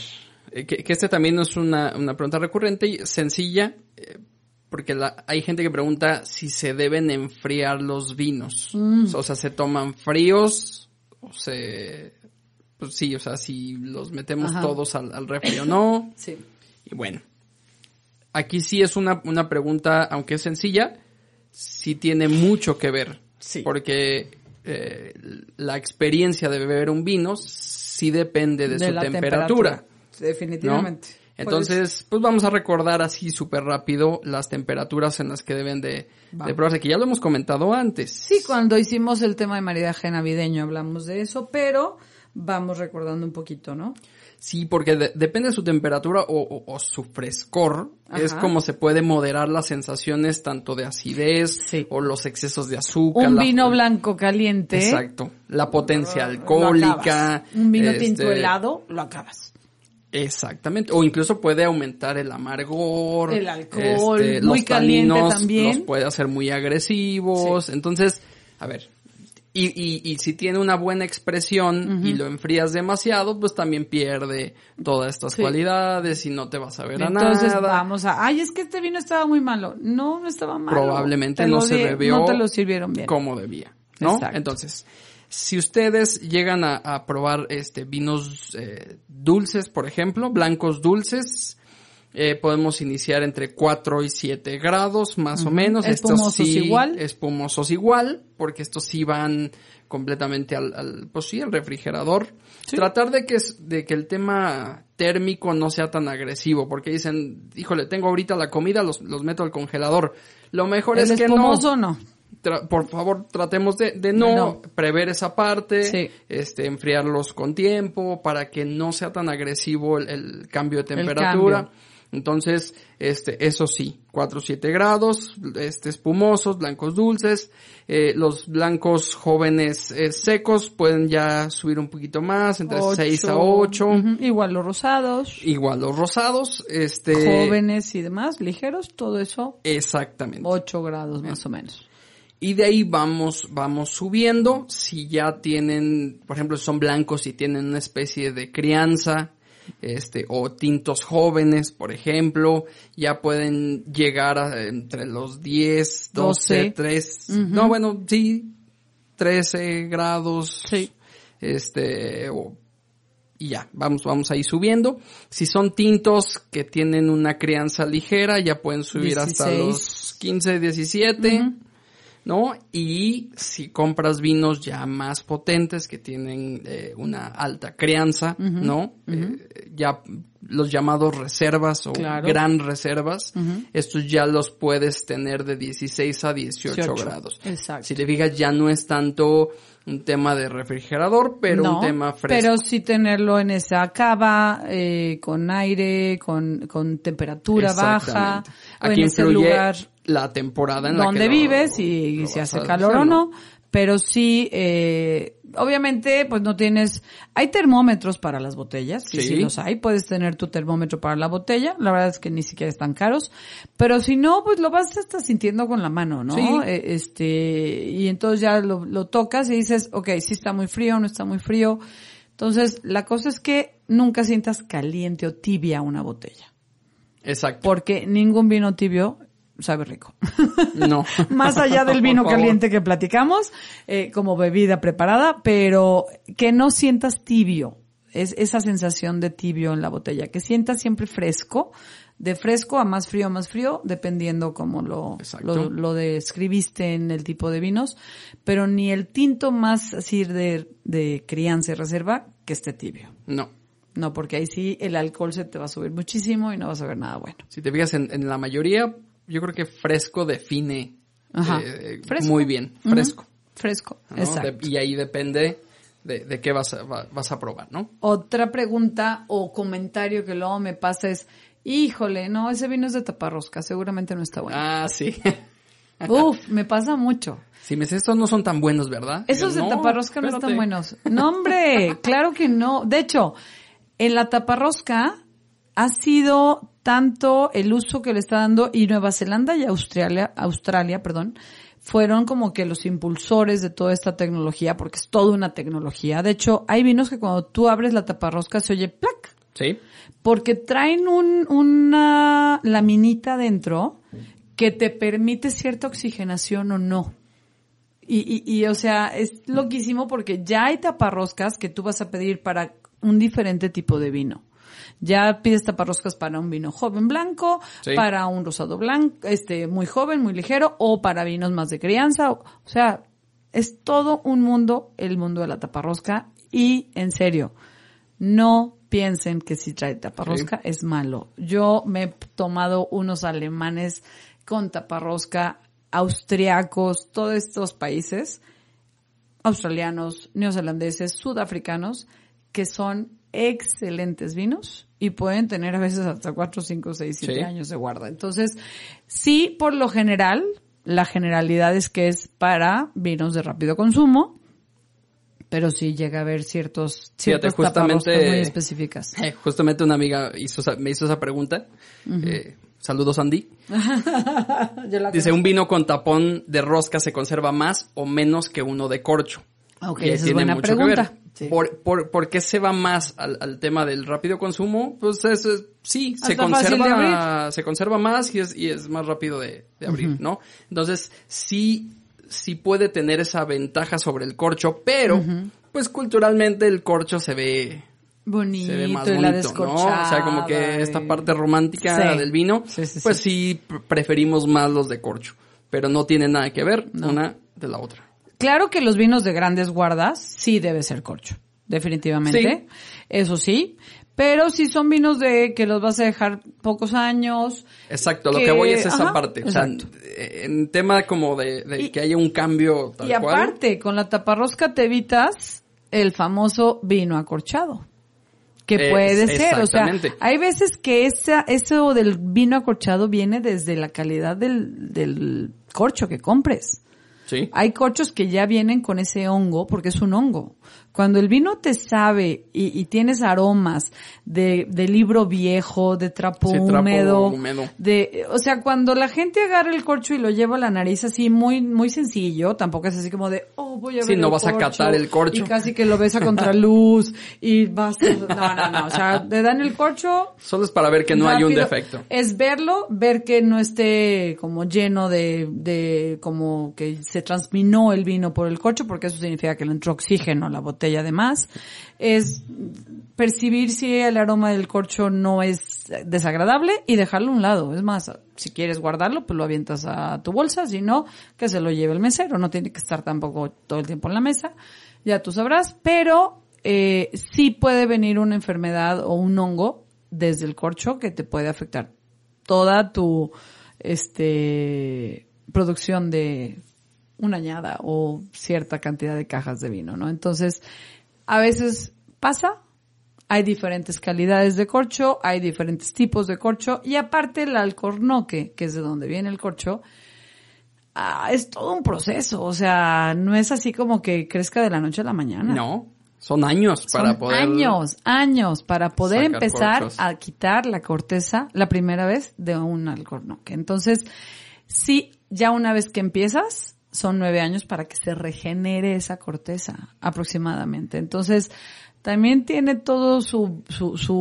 eh, que, que este también es una, una pregunta recurrente y sencilla, eh, porque la- hay gente que pregunta si se deben enfriar los vinos. Mm. O sea, ¿se toman fríos? O se... Pues sí, o sea, si los metemos Ajá. todos al, al refri o no. Sí. Y bueno, aquí sí es una, una pregunta, aunque es sencilla, sí tiene mucho que ver. Sí. Porque eh, la experiencia de beber un vino sí depende de, su la temperatura. Definitivamente. Entonces, pues vamos a recordar así súper rápido las temperaturas en las que deben de, de probarse, que ya lo hemos comentado antes. Sí, cuando hicimos el tema de maridaje navideño hablamos de eso, pero vamos recordando un poquito, ¿no? Sí, porque de- depende de su temperatura o, o- o su frescor, es como se puede moderar las sensaciones tanto de acidez Sí. o los excesos de azúcar. Un la- vino blanco caliente. Exacto. La potencia lo alcohólica. Un vino este, tinto helado, lo acabas. Exactamente. O incluso puede aumentar el amargor. El alcohol, este, muy los caliente también. Los puede hacer muy agresivos. Entonces, a ver. Y, y, y si tiene una buena expresión y lo enfrías demasiado, pues también pierde todas estas Sí. cualidades y no te vas a ver a Entonces nada. vamos a, ay, es que este vino estaba muy malo. No, no estaba malo. Probablemente Te no se bebió No te lo sirvieron bien. como debía, ¿no? Exacto. Entonces, si ustedes llegan a, a probar este vinos eh, dulces, por ejemplo, blancos dulces, eh, podemos iniciar entre 4 y 7 grados, más o menos. Espumosos estos sí, igual. Espumosos igual, porque estos sí van completamente al, al pues sí, al refrigerador. Tratar de que, es- de que el tema térmico no sea tan agresivo, porque dicen, híjole, tengo ahorita la comida, los, los meto al congelador. Lo mejor es que no. espumoso no. tra- por favor tratemos de, de no, No. prever esa parte, Sí. este, enfriarlos con tiempo para que no sea tan agresivo el, el cambio de temperatura. cambio. Entonces, este, eso sí, 4 o 7 grados, este, espumosos, blancos dulces, eh, los blancos jóvenes eh, secos pueden ya subir un poquito más, entre 6 a 8, Ujú, Igual los rosados, igual los rosados, este, jóvenes y demás, ligeros, todo eso, exactamente. 8 grados más o menos. Y de ahí vamos, vamos subiendo. Si ya tienen, por ejemplo, son blancos y tienen una especie de crianza, este, o tintos jóvenes, por ejemplo, ya pueden llegar a entre los 10, 12, 12. 3, Ujú. no, bueno, sí, 13 grados. Sí. Este, o- y ya, vamos, vamos ahí subiendo. Si son tintos que tienen una crianza ligera, ya pueden subir hasta 16. los 15, 17. Ujú. ¿No? Y si compras vinos ya más potentes que tienen eh, una alta crianza, ¿no? Eh, ya los llamados reservas o Claro. gran reservas, estos ya los puedes tener de 16 a 18, 18, grados. exacto. Si te fijas ya no es tanto un tema de refrigerador, pero No, un tema fresco. Pero sí tenerlo en esa cava, eh, con aire, con, con temperatura baja, o en Aquí ese lugar la temporada en la que donde lo- vives y lo si vas hace calor o no. Pero sí, eh, obviamente, pues no tienes, hay termómetros para las botellas, sí, Sí. los hay, puedes tener tu termómetro para la botella, la verdad es que ni siquiera están caros, pero si no, pues lo vas a estar sintiendo con la mano, ¿no? Sí. Eh, Este, y entonces ya lo, lo tocas y dices, ok, sí está muy frío, no está muy frío. Entonces, la cosa es que nunca sientas caliente o tibia una botella, Exacto. porque ningún vino tibio sabe rico. No. más allá del vino caliente que platicamos, eh, como bebida preparada, pero que no sientas tibio, es esa sensación de tibio en la botella, que sientas siempre fresco, de fresco a más frío, más frío, dependiendo como lo, lo, lo describiste en el tipo de vinos, pero ni el tinto más así de, de crianza y reserva que esté tibio. No. No, porque ahí sí el alcohol se te va a subir muchísimo y no vas a ver nada bueno. Si te fijas en, en la mayoría, yo creo que fresco define Ajá. eh, Fresco. muy bien, fresco. Fresco, ¿no? exacto. De- y ahí depende de, de qué vas a, va- vas a probar, ¿no? Otra pregunta o comentario que luego me pasa es, híjole, no, ese vino es de taparrosca, seguramente no está bueno. Ah, sí. Uf, me pasa mucho. si me dices, estos no son tan buenos, ¿verdad? Esos Yo, de "No, taparrosca no espérate". están buenos. No, hombre, claro que no. De hecho, en la taparrosca ha sido tanto el uso que le está dando y Nueva Zelanda y Australia, Australia, perdón, fueron como que los impulsores de toda esta tecnología, porque es toda una tecnología. De hecho, hay vinos que cuando tú abres la taparrosca se oye plac, Sí. porque traen un, una laminita dentro que te permite cierta oxigenación o no. Y, y, y, o sea, es loquísimo porque ya hay taparroscas que tú vas a pedir para un diferente tipo de vino. Ya pides taparroscas para un vino joven blanco, Sí. para un rosado blanco, este, muy joven, muy ligero, o para vinos más de crianza. O, o sea, es todo un mundo, el mundo de la taparrosca. Y, en serio, no piensen que si trae taparrosca es malo. Yo me he tomado unos alemanes con taparrosca, austriacos, todos estos países, australianos, neozelandeses, sudafricanos, que son excelentes vinos y pueden tener a veces hasta 4, 5, 6, 7 Sí. años de guarda. Entonces, sí, por lo general, la generalidad es que es para vinos de rápido consumo, pero sí llega a haber ciertos, ciertas justamente- muy específicas. Eh, justamente una amiga hizo, me hizo esa pregunta. Eh, saludos, Andy. Dice, un vino con tapón de rosca se conserva más o menos que uno de corcho. Ok, esa es buena pregunta. Sí. ¿Por, por, por qué se va más al, al tema del rápido consumo? Pues es, es- sí, se fácil de conserva, se conserva más y es, y es más rápido de, de abrir, ¿no? Entonces, sí, sí puede tener esa ventaja sobre el corcho, pero, pues culturalmente el corcho se ve, Bonito, se ve más la bonito, ¿no? O sea, como que esta parte romántica Sí. del vino, Sí, sí, pues sí. sí pr- preferimos más los de corcho, pero no tiene nada que ver No. una de la otra. Claro que los vinos de grandes guardas sí debe ser corcho, definitivamente. Sí. Eso sí. Pero si son vinos de que los vas a dejar pocos años. Exacto, lo que- voy es esa ajá, parte. O sea, en tema como de, de Y- que haya un cambio tal y cual. aparte, con la taparrosca te evitas el famoso vino acorchado. Que Es- puede ser, o sea, hay veces que esa, eso del vino acorchado viene desde la calidad del, del corcho que compres. Sí. Hay corchos que ya vienen con ese hongo, porque es un hongo. Cuando el vino te sabe y, y tienes aromas de, de libro viejo, de trapo, Sí, trapo húmedo, húmedo. de, o sea, cuando la gente agarra el corcho y lo lleva a la nariz así muy, muy sencillo, tampoco es así como de, oh, voy a Sí, ver no el vas a catar el corcho. Y casi que lo ves a contraluz y vas, no, no, no, o sea, te dan el corcho, Solo es para ver que no hay un defecto. Es verlo, ver que no esté como lleno de, de, como que se transminó el vino por el corcho, porque eso significa que le entró oxígeno a la botella además. Es percibir si el aroma del corcho no es desagradable y dejarlo a un lado. Es más, si quieres guardarlo, pues lo avientas a tu bolsa, si no, que se lo lleve el mesero. No tiene que estar tampoco todo el tiempo en la mesa. Ya tú sabrás, pero eh, sí puede venir una enfermedad o un hongo desde el corcho que te puede afectar toda tu este producción de una añada o cierta cantidad de cajas de vino, ¿no? Entonces, a veces pasa, hay diferentes calidades de corcho, hay diferentes tipos de corcho y aparte el alcornoque, que es de donde viene el corcho, ah, es todo un proceso, o sea, no es así como que crezca de la noche a la mañana. No, son años para Son poder. años, años para poder empezar corchos. a quitar la corteza la primera vez de un alcornoque. Entonces, sí, ya una vez que empiezas, son nueve años para que se regenere esa corteza aproximadamente. Entonces, también tiene todo su, su, su,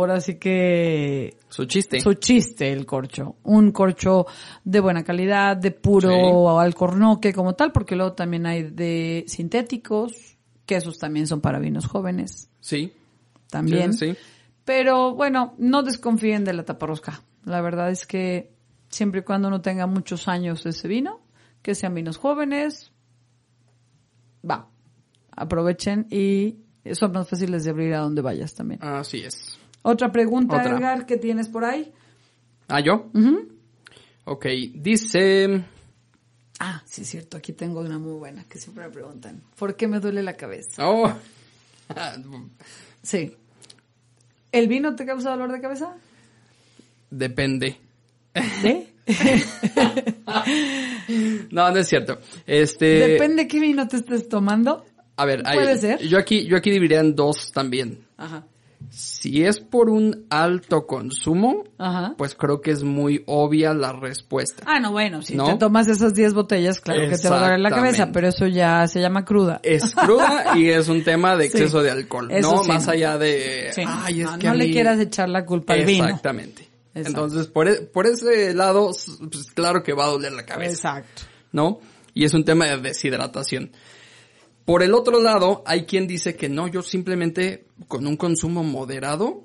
ahora sí que Su chiste. su chiste el corcho. Un corcho de buena calidad, de puro Sí. alcornoque como tal, porque luego también hay de sintéticos, que esos también son para vinos jóvenes, Sí. también. Sí, sí. Pero bueno, no desconfíen de la taparrosca. La verdad es que siempre y cuando no tenga muchos años ese vino, que sean vinos jóvenes, va, aprovechen y son más fáciles de abrir a donde vayas también. Así es. Otra pregunta, Otra. Edgar, que tienes por ahí. ¿Ah, yo? Ok, dice... Ah, sí, es cierto. Aquí tengo una muy buena que siempre me preguntan. ¿Por qué me duele la cabeza? Oh. Sí. ¿El vino te causa dolor de cabeza? Depende. ¿De? No, no es cierto. Este... Depende qué vino te estés tomando. A ver, hay- Puede ser. Yo aquí, yo aquí dividiría en dos también. Ajá. Si es por un alto consumo, Ajá. pues creo que es muy obvia la respuesta. Ah, no, bueno, si ¿No? te tomas esas 10 botellas, claro que te va a doler la cabeza, pero eso ya se llama cruda. Es cruda y es un tema de Sí. exceso de alcohol, Eso no sí, más allá de Sí. ay, es no, que no a le quieras echar la culpa al vino. Exactamente. Exacto. Entonces, por, e- por ese lado, pues claro que va a doler la cabeza. Exacto. ¿no? Y es un tema de deshidratación. Por el otro lado, hay quien dice que no, yo simplemente con un consumo moderado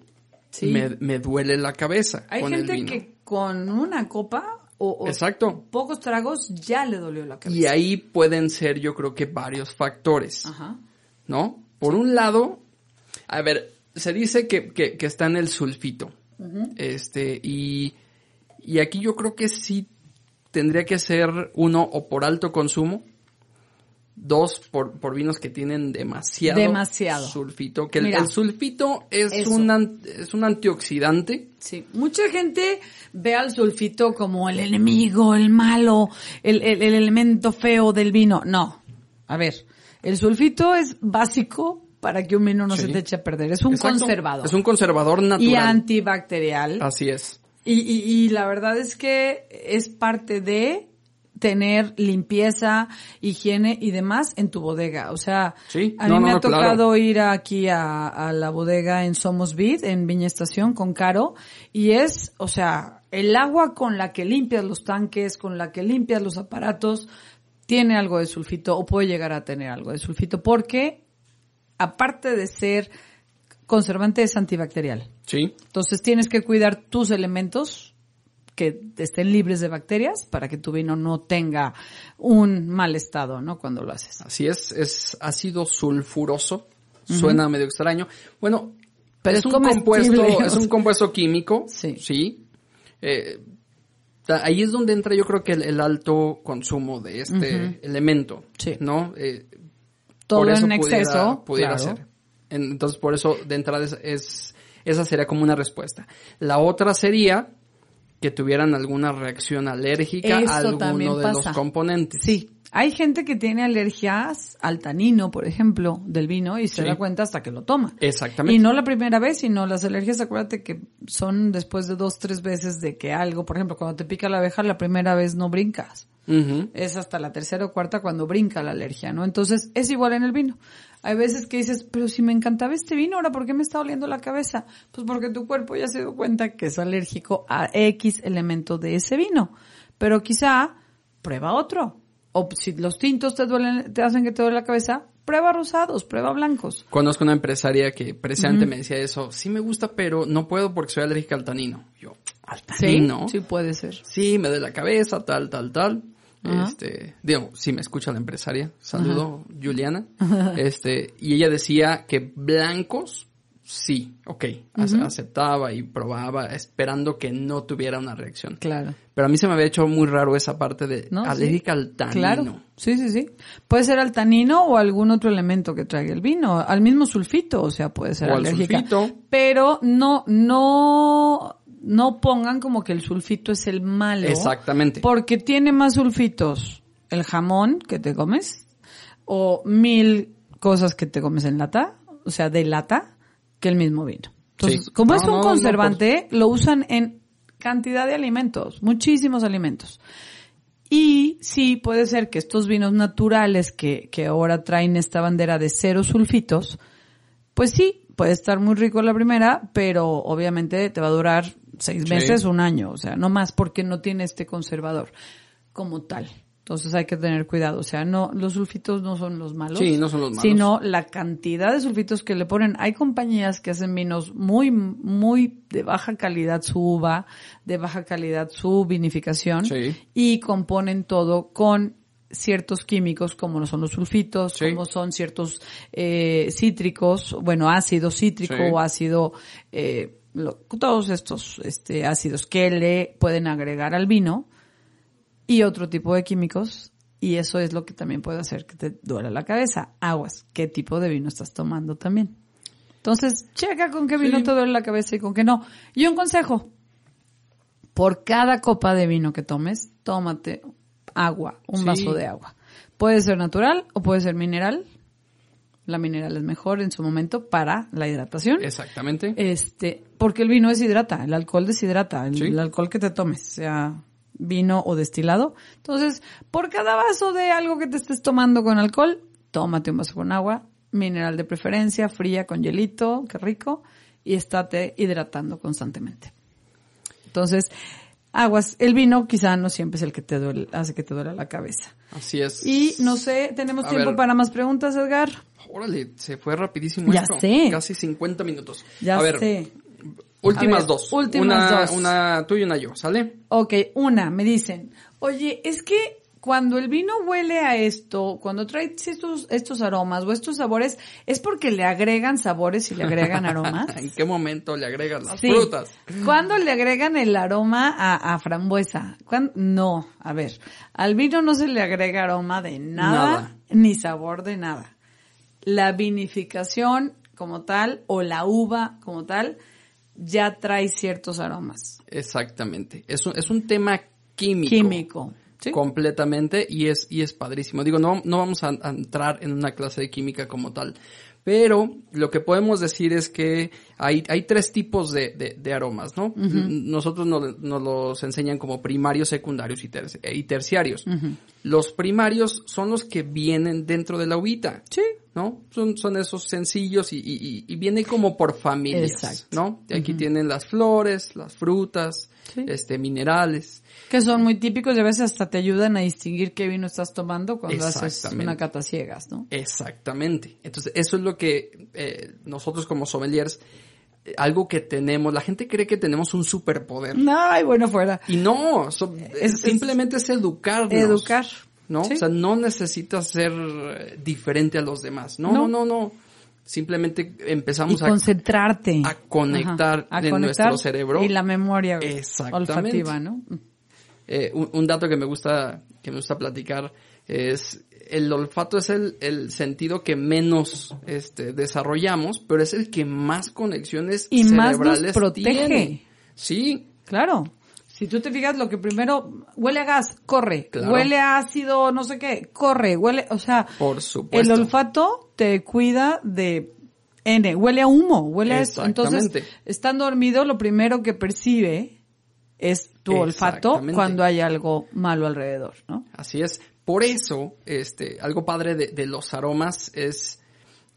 Sí. me, me duele la cabeza Hay con el gente vino. que con una copa o, o Exacto. pocos tragos ya le dolió la cabeza. Y ahí pueden ser yo creo que varios factores, Ajá. ¿no? Por un lado, a ver, se dice que, que, que está en el sulfito. Este, y, y aquí yo creo que sí tendría que ser uno o por alto consumo, dos por, por vinos que tienen demasiado, Demasiado. sulfito. Que el, Mira, el sulfito es eso. un, es un antioxidante. Sí, mucha gente ve al sulfito como el enemigo, el malo, el, el- el elemento feo del vino. No, a ver, el sulfito es básico para que un vino no Sí. se te eche a perder. Es un Exacto. conservador Es un conservador natural. y antibacterial. Así es. Y, y, y la verdad es que es parte de tener limpieza, higiene y demás en tu bodega. O sea, Sí, a mí no, me ha claro. tocado ir aquí a, a la bodega en Somos Vid, en Viña Estación, con Caro, y es, o sea, el agua con la que limpias los tanques, con la que limpias los aparatos, tiene algo de sulfito o puede llegar a tener algo de sulfito porque, aparte de ser conservante, es antibacterial. Sí. Entonces tienes que cuidar tus elementos que estén libres de bacterias para que tu vino no tenga un mal estado, ¿no? Cuando lo haces. Así es, es ácido sulfuroso. Suena medio extraño. Bueno, Pero es, es un compuesto, es un compuesto químico, Sí. sí. Eh, ahí es donde entra yo creo que el, el alto consumo de este elemento, Sí. ¿no? Eh, Todo en pudiera- exceso, pudiera claro. ser. En- Entonces, por eso, de entrada, es, es- esa sería como una respuesta. La otra sería que tuvieran alguna reacción alérgica a alguno de pasa. los componentes. Sí. Hay gente que tiene alergias al tanino, por ejemplo, del vino y se Sí. da cuenta hasta que lo toma. Exactamente. Y no la primera vez, sino las alergias, acuérdate que son después de dos, tres veces de que algo, por ejemplo, cuando te pica la abeja, la primera vez no brincas. Es hasta la tercera o cuarta cuando brinca la alergia, ¿no? Entonces, es igual en el vino. Hay veces que dices, pero si me encantaba este vino, ahora ¿por qué me está doliendo la cabeza? Pues porque tu cuerpo ya se dio cuenta que es alérgico a X elemento de ese vino. Pero quizá prueba otro. O si los tintos te duelen, te hacen que te duele la cabeza, prueba rosados, prueba blancos. Conozco una empresaria que precisamente me decía eso. Sí me gusta, pero no puedo porque soy alérgica al tanino. Yo, ¿al Sí, tanino? sí puede ser. Sí, me duele la cabeza, tal, tal, tal. Este, digo, sí me escucha la empresaria. Saludo, Juliana. Este, y ella decía que blancos, sí, ok, ace- aceptaba y probaba, esperando que no tuviera una reacción. Claro. Pero a mí se me había hecho muy raro esa parte de ¿No? alérgica Sí. al tanino. Claro. Sí, sí, sí. Puede ser al tanino o algún otro elemento que traiga el vino, al mismo sulfito, o sea, puede ser O al alérgica. sulfito. Pero no, no, no pongan como que el sulfito es el malo. Exactamente. Porque tiene más sulfitos el jamón que te comes o mil cosas que te comes en lata, o sea, de lata, que el mismo vino. Entonces, Sí. como No, es no, un no, conservante, lo usan en cantidad de alimentos, muchísimos alimentos. Y sí, puede ser que estos vinos naturales que, que ahora traen esta bandera de cero sulfitos, pues sí, puede estar muy rico la primera, pero obviamente te va a durar seis Sí. meses, un año, o sea, no más porque no tiene este conservador como tal. Entonces hay que tener cuidado, o sea, no, los sulfitos no son los malos. Sí, no son los malos. Sino la cantidad de sulfitos que le ponen. Hay compañías que hacen vinos muy, muy de baja calidad su uva, de baja calidad su vinificación. Sí. Y componen todo con ciertos químicos como no son los sulfitos, Sí. como son ciertos eh, cítricos, bueno, ácido cítrico Sí. o ácido, eh, lo- todos estos este, ácidos que le pueden agregar al vino y otro tipo de químicos y eso es lo que también puede hacer que te duela la cabeza. Aguas, ¿qué tipo de vino estás tomando también? Entonces, checa con qué vino Sí. te duele la cabeza y con qué no. Y un consejo, por cada copa de vino que tomes, tómate agua, un Sí. vaso de agua. Puede ser natural o puede ser mineral. La mineral es mejor en su momento para la hidratación. Exactamente. Este, porque el vino deshidrata, el alcohol deshidrata, el, Sí. el alcohol que te tomes, sea vino o destilado. Entonces, por cada vaso de algo que te estés tomando con alcohol, tómate un vaso con agua, mineral de preferencia, fría con hielito, qué rico, y estate hidratando constantemente. Entonces, aguas, el vino quizá no siempre es el que te duele, hace que te duele la cabeza. Así es. Y no sé, ¿tenemos A tiempo ver. para más preguntas, Edgar? Órale, se fue rapidísimo Ya esto. sé. Casi 50 minutos. Ya a ver, sé. Últimas ver, dos. últimas una, dos. Una tú y una yo, ¿sale? Ok, una, me dicen, oye, es que cuando el vino huele a esto, cuando trae estos, estos aromas o estos sabores, ¿es porque le agregan sabores y le agregan aromas? ¿En qué momento le agregas las Sí. frutas? ¿Cuándo le agregan el aroma a, a frambuesa? ¿Cuándo? No, a ver, al vino no se le agrega aroma de nada, Nada. ni sabor de nada. La vinificación como tal o la uva como tal ya trae ciertos aromas. Exactamente. Es un, es un tema químico. Químico. ¿sí? Completamente y es, y es padrísimo. Digo, no, no vamos a, a entrar en una clase de química como tal. Pero lo que podemos decir es que hay, hay tres tipos de, de, de aromas, ¿no? Nosotros nos, nos los enseñan como primarios, secundarios y, ter- y terciarios. Los primarios son los que vienen dentro de la uvita. Sí. ¿no? Son, son esos sencillos y, y, y- y viene como por familias, Exacto. ¿no? Y aquí tienen las flores, las frutas, Sí. este, minerales. Que son muy típicos y a veces hasta te ayudan a distinguir qué vino estás tomando cuando haces una cata ciegas, ¿no? Exactamente. Entonces, eso es lo que eh, nosotros como sommeliers, eh, algo que tenemos, la gente cree que tenemos un superpoder. Ay, bueno, fuera. Y no, so- Es- simplemente es educarnos. Educar. ¿no? Sí. O sea, no necesitas ser eh, diferente a los demás. No, No. no, no, no. Simplemente empezamos y a concentrarte. a conectar Ajá, a en conectar nuestro cerebro. Y la memoria olfativa, ¿no? Eh, un, un dato que me gusta, que me gusta platicar es el olfato es el, el sentido que menos este, desarrollamos, pero es el que más conexiones Y más cerebrales nos protege. tiene. Sí, Claro. Si tú te fijas, lo que primero huele a gas, corre. Claro. Huele a ácido, no sé qué, corre. Huele, o sea, por supuesto. el olfato te cuida de N. Huele a humo, huele a eso. Entonces, estando dormido, lo primero que percibe es tu olfato cuando hay algo malo alrededor, ¿no? Así es. Por eso, este, algo padre de, de los aromas es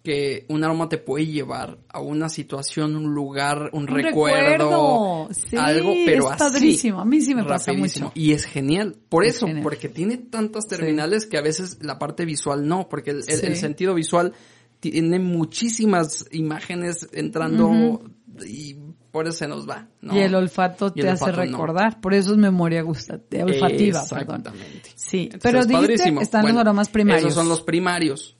que un aroma te puede llevar a una situación, un lugar, un, Un recuerdo, recuerdo. Sí, algo, pero es así. padrísimo. A mí sí me pasa mucho. Y es genial. Por Es eso, genial. porque tiene tantas terminales que a veces la parte visual no, porque el, el- Sí. el sentido visual tiene muchísimas imágenes entrando y por eso se nos va. ¿no? Y el olfato Y te hace no. recordar. Por eso es memoria gusta, de olfativa, perdón. Exactamente. Sí, Entonces, pero es dijiste están Bueno, los aromas primarios. Esos son los primarios.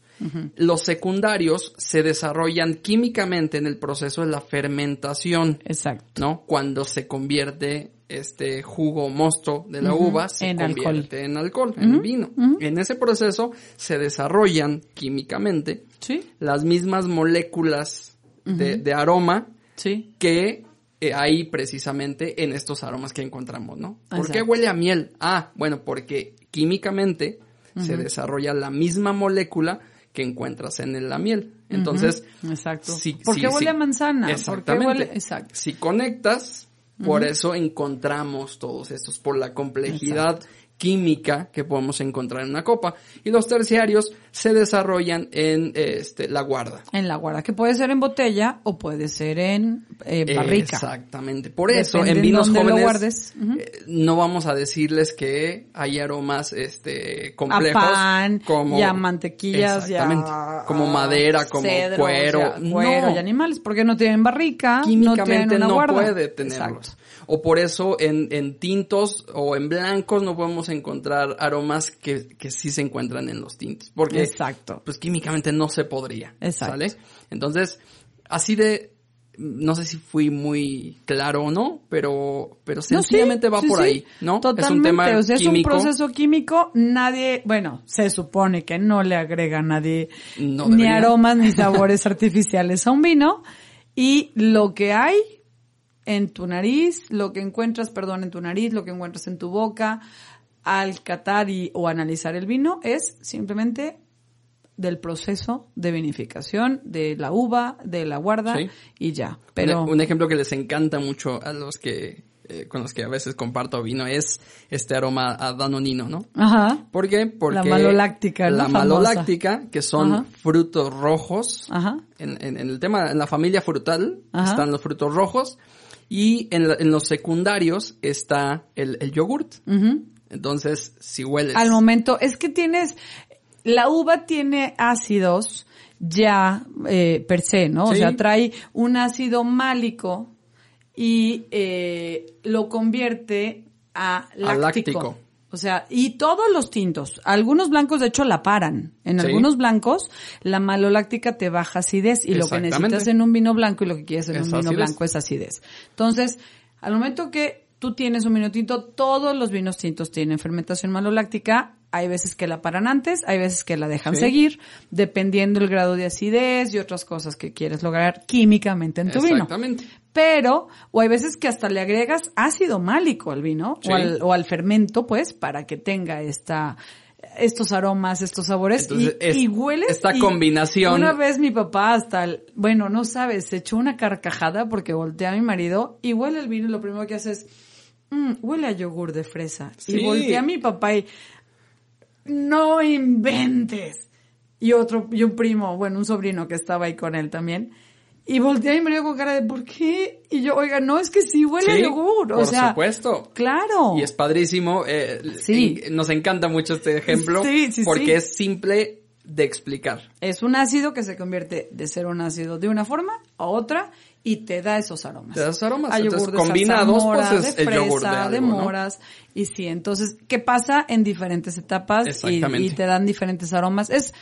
Los secundarios se desarrollan químicamente en el proceso de la fermentación, Exacto. ¿no? Cuando se convierte este jugo mosto de la uva se en alcohol. convierte en alcohol, en vino. En ese proceso se desarrollan químicamente Sí, las mismas moléculas de, de aroma sí. que eh, hay precisamente en estos aromas que encontramos, ¿no? ¿Por qué huele a miel? Ah, bueno, porque químicamente se desarrolla la misma molécula que encuentras en la miel. Entonces, Exacto. si- ¿Por si- qué huele si- a manzana? ¿Por qué Exactamente. huele? Exacto. Si conectas, por eso encontramos todos estos, por la complejidad química que podemos encontrar en una copa. Y los terciarios se desarrollan en este, la guarda. En la guarda, que puede ser en botella o puede ser en eh, barrica. Exactamente. Por eso, Depende en vinos jóvenes, eh, no vamos a decirles que hay aromas este, A complejos. pan, como, y a mantequillas, a- Exactamente. Como madera, como cedros, cuero. y a cuero no. y animales, porque no tienen barrica, no Químicamente tienen una no, guarda. puede tenerlos. Exacto. O por eso en, en tintos o en blancos no podemos encontrar aromas que, que sí se encuentran en los tintos. Porque Exacto. pues químicamente no se podría. Exacto. ¿Sale? Entonces, así de, no sé si fui muy claro o no, pero, pero No, sí, sencillamente va sí, por sí. ahí, ¿no? Totalmente. Es un tema o sea, químico. es un proceso químico. Nadie, bueno, se supone que no le agrega a nadie No ni aromas ni sabores artificiales a un vino. Y lo que hay en tu nariz, lo que encuentras, perdón, en tu nariz, lo que encuentras en tu boca, al catar y, o analizar el vino, es simplemente del proceso de vinificación de la uva, de la guarda Sí. y ya. Pero Un, un ejemplo que les encanta mucho a los que, eh, con los que a veces comparto vino es este aroma a danonino, ¿no? ajá, ¿Por qué? Porque La maloláctica. La maloláctica, que son Ajá. frutos rojos. ajá. En, en- en el tema, en la familia frutal, Ajá. están los frutos rojos. Y en, la- en los secundarios está el, el yogurt. Entonces, si hueles. Al momento, es que tienes, la uva tiene ácidos ya eh, per se, ¿no? O sea, trae un ácido málico y eh, lo convierte a láctico. láctico. O sea, y todos los tintos, algunos blancos de hecho la paran. En Sí. algunos blancos la maloláctica te baja acidez y lo que necesitas en un vino blanco y lo que quieres en Es un vino acidez. blanco es acidez. Entonces, al momento que tú tienes un vino tinto, todos los vinos tintos tienen fermentación maloláctica. Hay veces que la paran antes, hay veces que la dejan Sí. seguir, dependiendo el grado de acidez y otras cosas que quieres lograr químicamente en tu vino. Exactamente. Pero, o hay veces que hasta le agregas ácido málico al vino, Sí. o, al, o al fermento, pues, para que tenga esta, estos aromas, estos sabores. Entonces, y, es- y hueles. esta y combinación- Una vez mi papá hasta, el- bueno, no sabes, se echó una carcajada porque voltea a mi marido y huele el vino y lo primero que hace es, "Mm, huele a yogur de fresa. Sí. Y voltea a mi papá y, no inventes. Y otro, y un primo, bueno, un sobrino que estaba ahí con él también. Y voltea y me dio con cara de, ¿por qué? Y yo, oiga, no, es que sí huele a yogur. O por sea, supuesto. claro. Y es padrísimo. eh, Sí. en- nos encanta mucho este ejemplo. Sí, sí, porque sí. es simple de explicar. Es un ácido que se convierte de ser un ácido de una forma a otra y te da esos aromas. Te da esos aromas. A Entonces, yogur de combinados, zarzamora, pues, es de el yogur de fresa, de, algo, ¿no? moras. Y sí, entonces, ¿qué pasa en diferentes etapas? Y, Exactamente. y te dan diferentes aromas. Es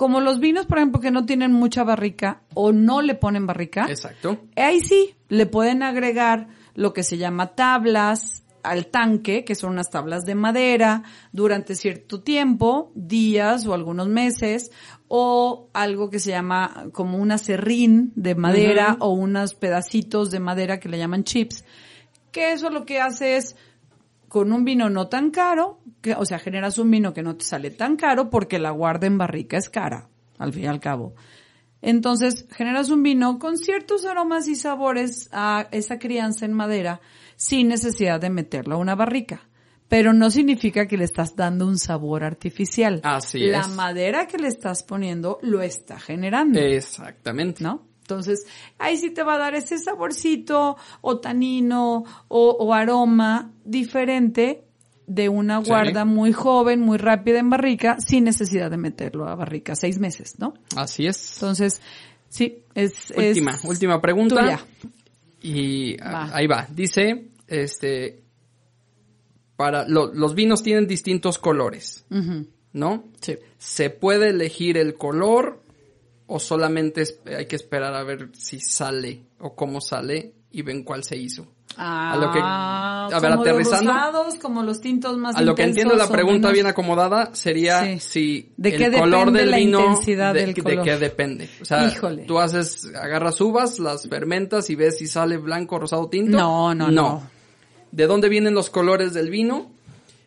como los vinos, por ejemplo, que no tienen mucha barrica o no le ponen barrica, Exacto. ahí sí le pueden agregar lo que se llama tablas al tanque, que son unas tablas de madera, durante cierto tiempo, días o algunos meses, o algo que se llama como una serrín de madera o unos pedacitos de madera que le llaman chips, que eso lo que hace es con un vino no tan caro, que, o sea, generas un vino que no te sale tan caro porque la guarda en barrica es cara, al fin y al cabo. Entonces, generas un vino con ciertos aromas y sabores a esa crianza en madera sin necesidad de meterlo a una barrica. Pero no significa que le estás dando un sabor artificial. Así la es. madera que le estás poniendo lo está generando. Exactamente. ¿no? Entonces, ahí sí te va a dar ese saborcito o tanino o, o aroma diferente de una Sí. guarda muy joven, muy rápida en barrica, sin necesidad de meterlo a barrica, seis meses, ¿no? Así es. Entonces, sí, es... Última, es última pregunta. tuya. Y ah, Va. ahí va. Dice, este, para, lo- los vinos tienen distintos colores, ¿no? sí. ¿Se puede elegir el color o solamente hay que esperar a ver si sale o cómo sale y ven cuál se hizo? Ah, A lo que- a ver, como los aterrizando. rosados, como los tintos más A lo que entiendo la pregunta menos- bien acomodada sería Sí. si ¿De el color del la vino intensidad de, del de color? qué depende. O sea, Híjole. tú haces agarras uvas, las fermentas y ves si sale blanco, rosado, tinto. No, no, no. ¿De dónde vienen los colores del vino?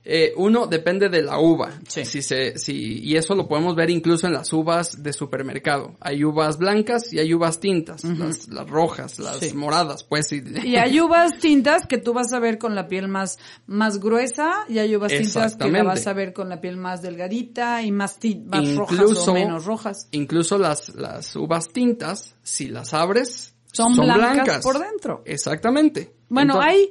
Eh, uno depende de la uva. Sí. Si se, si, y eso lo podemos ver incluso en las uvas de supermercado. Hay uvas blancas y hay uvas tintas, las, las rojas, las Sí. moradas, pues. Y, Y hay uvas tintas que tú vas a ver con la piel más, más gruesa y hay uvas tintas que la vas a ver con la piel más delgadita y más, más rojas o menos rojas. Incluso las, las uvas tintas, si las abres, Son blancas por dentro. Exactamente. Bueno, Entonces, hay,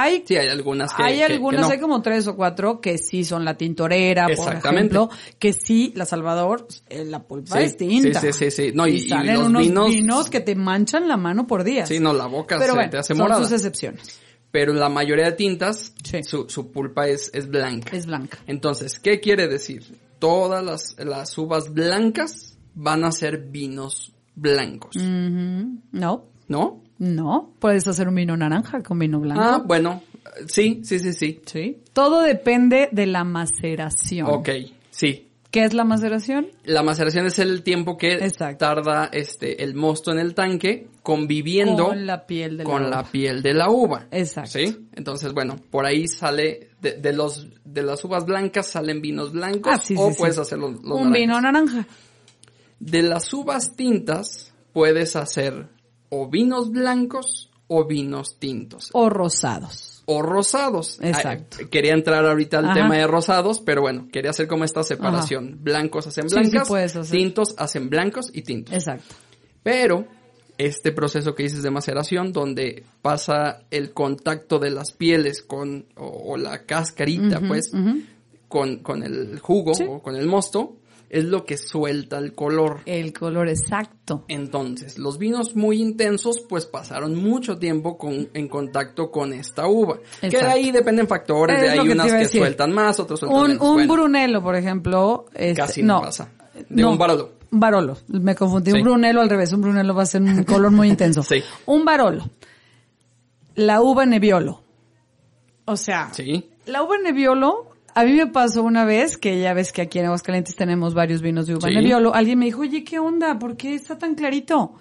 hay, Sí, hay algunas que hay que- que algunas, no. hay como tres o cuatro que sí son la tintorera, por ejemplo, que sí, la Salvador, eh, la pulpa Sí, es tinta. sí, sí, sí, sí. No, y- y salen los unos vinos- vinos que te manchan la mano por días. Sí, no, la boca Pero se bueno, te hace son morada. sus excepciones. Pero la mayoría de tintas, su, su pulpa es, es blanca. Es blanca. Entonces, ¿qué quiere decir? Todas las, las uvas blancas van a ser vinos blancos. No, ¿no? No. Puedes hacer un vino naranja con vino blanco. Ah, bueno, sí, sí, sí, sí. Sí. Todo depende de la maceración. Ok, sí. ¿Qué es la maceración? La maceración es el tiempo que Exacto. tarda este el mosto en el tanque conviviendo Con la piel de la con uva. la piel de la uva. Exacto. ¿Sí? Entonces, bueno, por ahí sale de, de los de las uvas blancas salen vinos blancos Ah, sí, o sí, sí. puedes hacer los, los Un vino naranja. De las uvas tintas puedes hacer o vinos blancos o vinos tintos O rosados. o rosados. Exacto. Ah, quería entrar ahorita al Ajá. tema de rosados, pero bueno, quería hacer como esta separación. Blancos hacen Sí, sí blancas, tintos hacen blancos y tintos. Exacto. Pero este proceso que dices de maceración, donde pasa el contacto de las pieles con, o, o la cascarita, pues, con, con el jugo Sí. o con el mosto, es lo que suelta el color. El color exacto. Entonces, los vinos muy intensos, pues pasaron mucho tiempo con, en contacto con esta uva. Que de ahí dependen factores, de Es hay que unas que decir. sueltan más, otros sueltan Un, menos. un Bueno, Brunello, por ejemplo. este, Casi no pasa. De un Barolo. Un Barolo. Me confundí. Sí. Un Brunello al revés. Un Brunello va a ser un color muy intenso. Sí. Un Barolo. La uva Nebbiolo. O sea, Sí, la uva Nebbiolo, a mí me pasó una vez que ya ves que aquí en Aguascalientes tenemos varios vinos de uva Sí. Nebbiolo. Alguien me dijo, oye, ¿qué onda? ¿Por qué está tan clarito?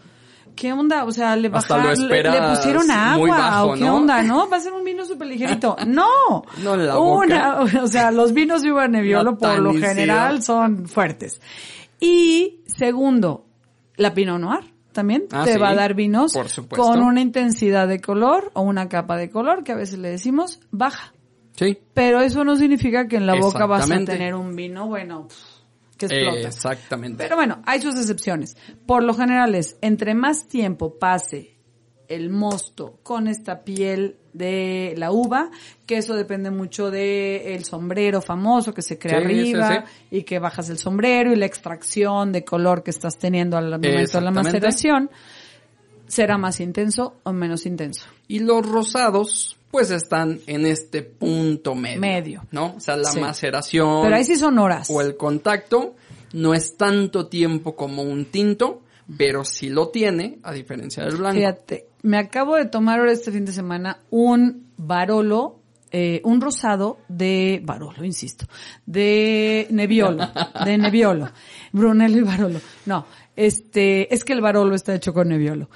¿Qué onda? O sea, le bajaron, le, pusieron agua, muy bajo, o qué ¿no? onda, ¿no? Va a ser un vino súper ligerito. No. No en la Una, o sea, los vinos de uva Nebbiolo por lo general son fuertes. Y segundo, la Pinot Noir también Ah, te sí, va a dar vinos con una intensidad de color o una capa de color que a veces le decimos baja. Sí. Pero eso no significa que en la boca vas a tener un vino, bueno, que explota. Exactamente. Pero bueno, hay sus excepciones. Por lo general es, entre más tiempo pase el mosto con esta piel de la uva, que eso depende mucho de el sombrero famoso que se crea Sí, sí, arriba y que bajas el sombrero y la extracción de color que estás teniendo al momento de la maceración, será más intenso o menos intenso. Y los rosados, pues están en este punto medio. Medio. ¿No? O sea, la Sí. maceración. Pero ahí sí son horas. O el contacto. No es tanto tiempo como un tinto, pero sí lo tiene, a diferencia del blanco. Fíjate, me acabo de tomar ahora este fin de semana un Barolo, eh, un rosado de Barolo, insisto, de Nebbiolo, de Nebbiolo, Brunello y Barolo. No, este, es que el Barolo está hecho con Nebbiolo.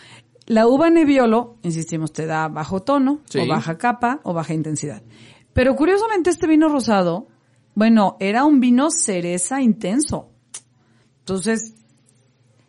La uva Nebbiolo, insistimos, te da bajo tono, Sí. o baja capa, o baja intensidad. Pero curiosamente este vino rosado, bueno, era un vino cereza intenso. Entonces,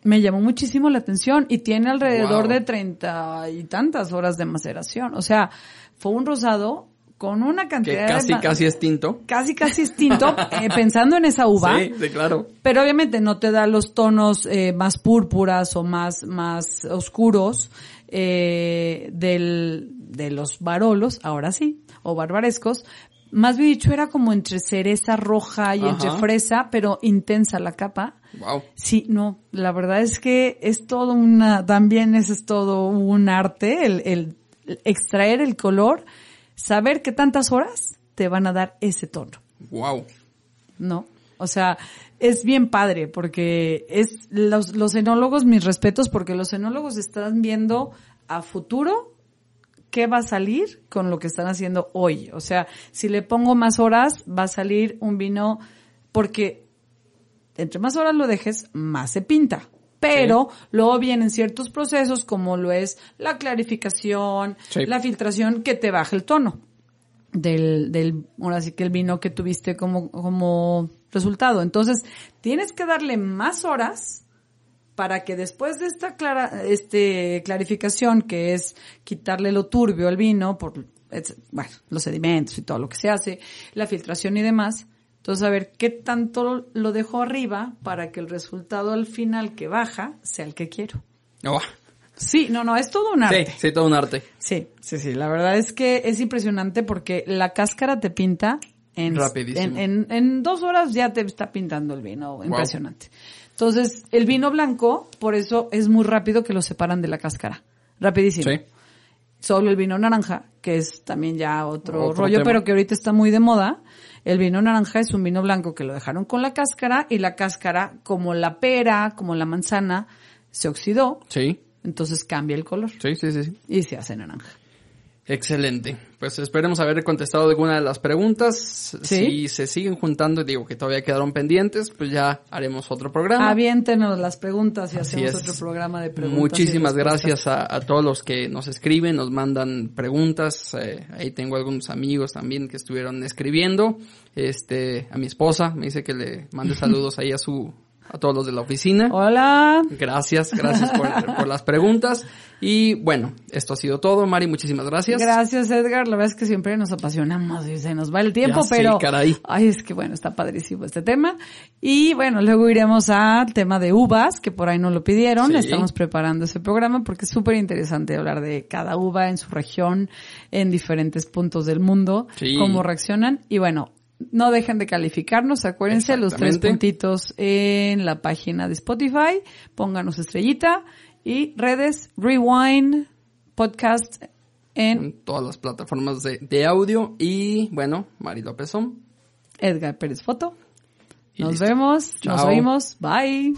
me llamó muchísimo la atención y tiene alrededor Wow. de treinta y tantas horas de maceración. O sea, fue un rosado con una que cantidad casi, de... ma- casi es tinto. Casi, casi eh, pensando en esa uva. Sí, sí, claro. Pero obviamente no te da los tonos eh, más púrpuras o más, más oscuros eh, del, de los barolos, ahora sí, o barbarescos. Más bien dicho, era como entre cereza roja y Ajá. entre fresa, pero intensa la capa. Wow. Sí, no, la verdad es que es todo una, también ese es todo un arte, el, el extraer el color, saber qué tantas horas te van a dar ese tono. Wow. ¿no? O sea, es bien padre porque es los, los enólogos, mis respetos, porque los enólogos están viendo a futuro qué va a salir con lo que están haciendo hoy. O sea, si le pongo más horas, va a salir un vino porque entre más horas lo dejes, más se pinta. Pero luego vienen ciertos procesos como lo es la clarificación, Sí. la filtración que te baja el tono del, del, ahora sí que el vino que tuviste como, como resultado. Entonces, tienes que darle más horas para que después de esta clara, este, clarificación, que es quitarle lo turbio al vino por, bueno, los sedimentos y todo lo que se hace, la filtración y demás, entonces a ver qué tanto lo dejo arriba para que el resultado al final que baja sea el que quiero. Oh, Sí, no, no, es todo un sí, arte. sí, todo un arte. Sí, sí, sí. La verdad es que es impresionante porque la cáscara te pinta en, Rapidísimo. en, en, en dos horas ya te está pintando el vino. Impresionante. Entonces, el vino blanco, por eso es muy rápido que lo separan de la cáscara. Rapidísimo. Sí. Solo el vino naranja, que es también ya otro, Otro rollo, tema. pero que ahorita está muy de moda. El vino naranja es un vino blanco que lo dejaron con la cáscara y la cáscara, como la pera, como la manzana, se oxidó, Sí, entonces cambia el color sí, sí, sí. sí. y se hace naranja. Excelente. Pues esperemos haber contestado alguna de las preguntas. Sí. Si se siguen juntando, digo que todavía quedaron pendientes, pues ya haremos otro programa. Aviéntenos las preguntas y Así hacemos es. otro programa de preguntas. y Muchísimas gracias a, a todos los que nos escriben, nos mandan preguntas. eh, ahí tengo algunos amigos también que estuvieron escribiendo. Este, a mi esposa me dice que le mande saludos ahí a su, a todos los de la oficina. Hola. Gracias, gracias por, por las preguntas. Y bueno, esto ha sido todo. Mari, muchísimas gracias. Gracias, Edgar. La verdad es que siempre nos apasionamos y se nos va el tiempo, Ya pero. caray. Ay, es que bueno, está padrísimo este tema. Y bueno, luego iremos al tema de uvas, que por ahí nos lo pidieron. Sí. Estamos preparando ese programa porque es súper interesante hablar de cada uva en su región, en diferentes puntos del mundo, Sí. cómo reaccionan. Y bueno, no dejen de calificarnos, acuérdense los tres puntitos en la página de Spotify, pónganos estrellita y redes Rewind Podcast en En todas las plataformas de, de audio. Y bueno, Mari López Som. Edgar Pérez Foto. Y Nos listo. vemos, nos oímos, bye.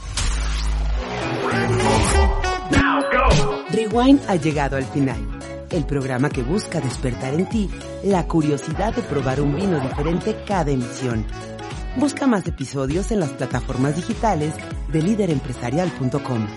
Rewind ha llegado al final. El programa que busca despertar en ti la curiosidad de probar un vino diferente cada emisión. Busca más episodios en las plataformas digitales de líderempresarial.com.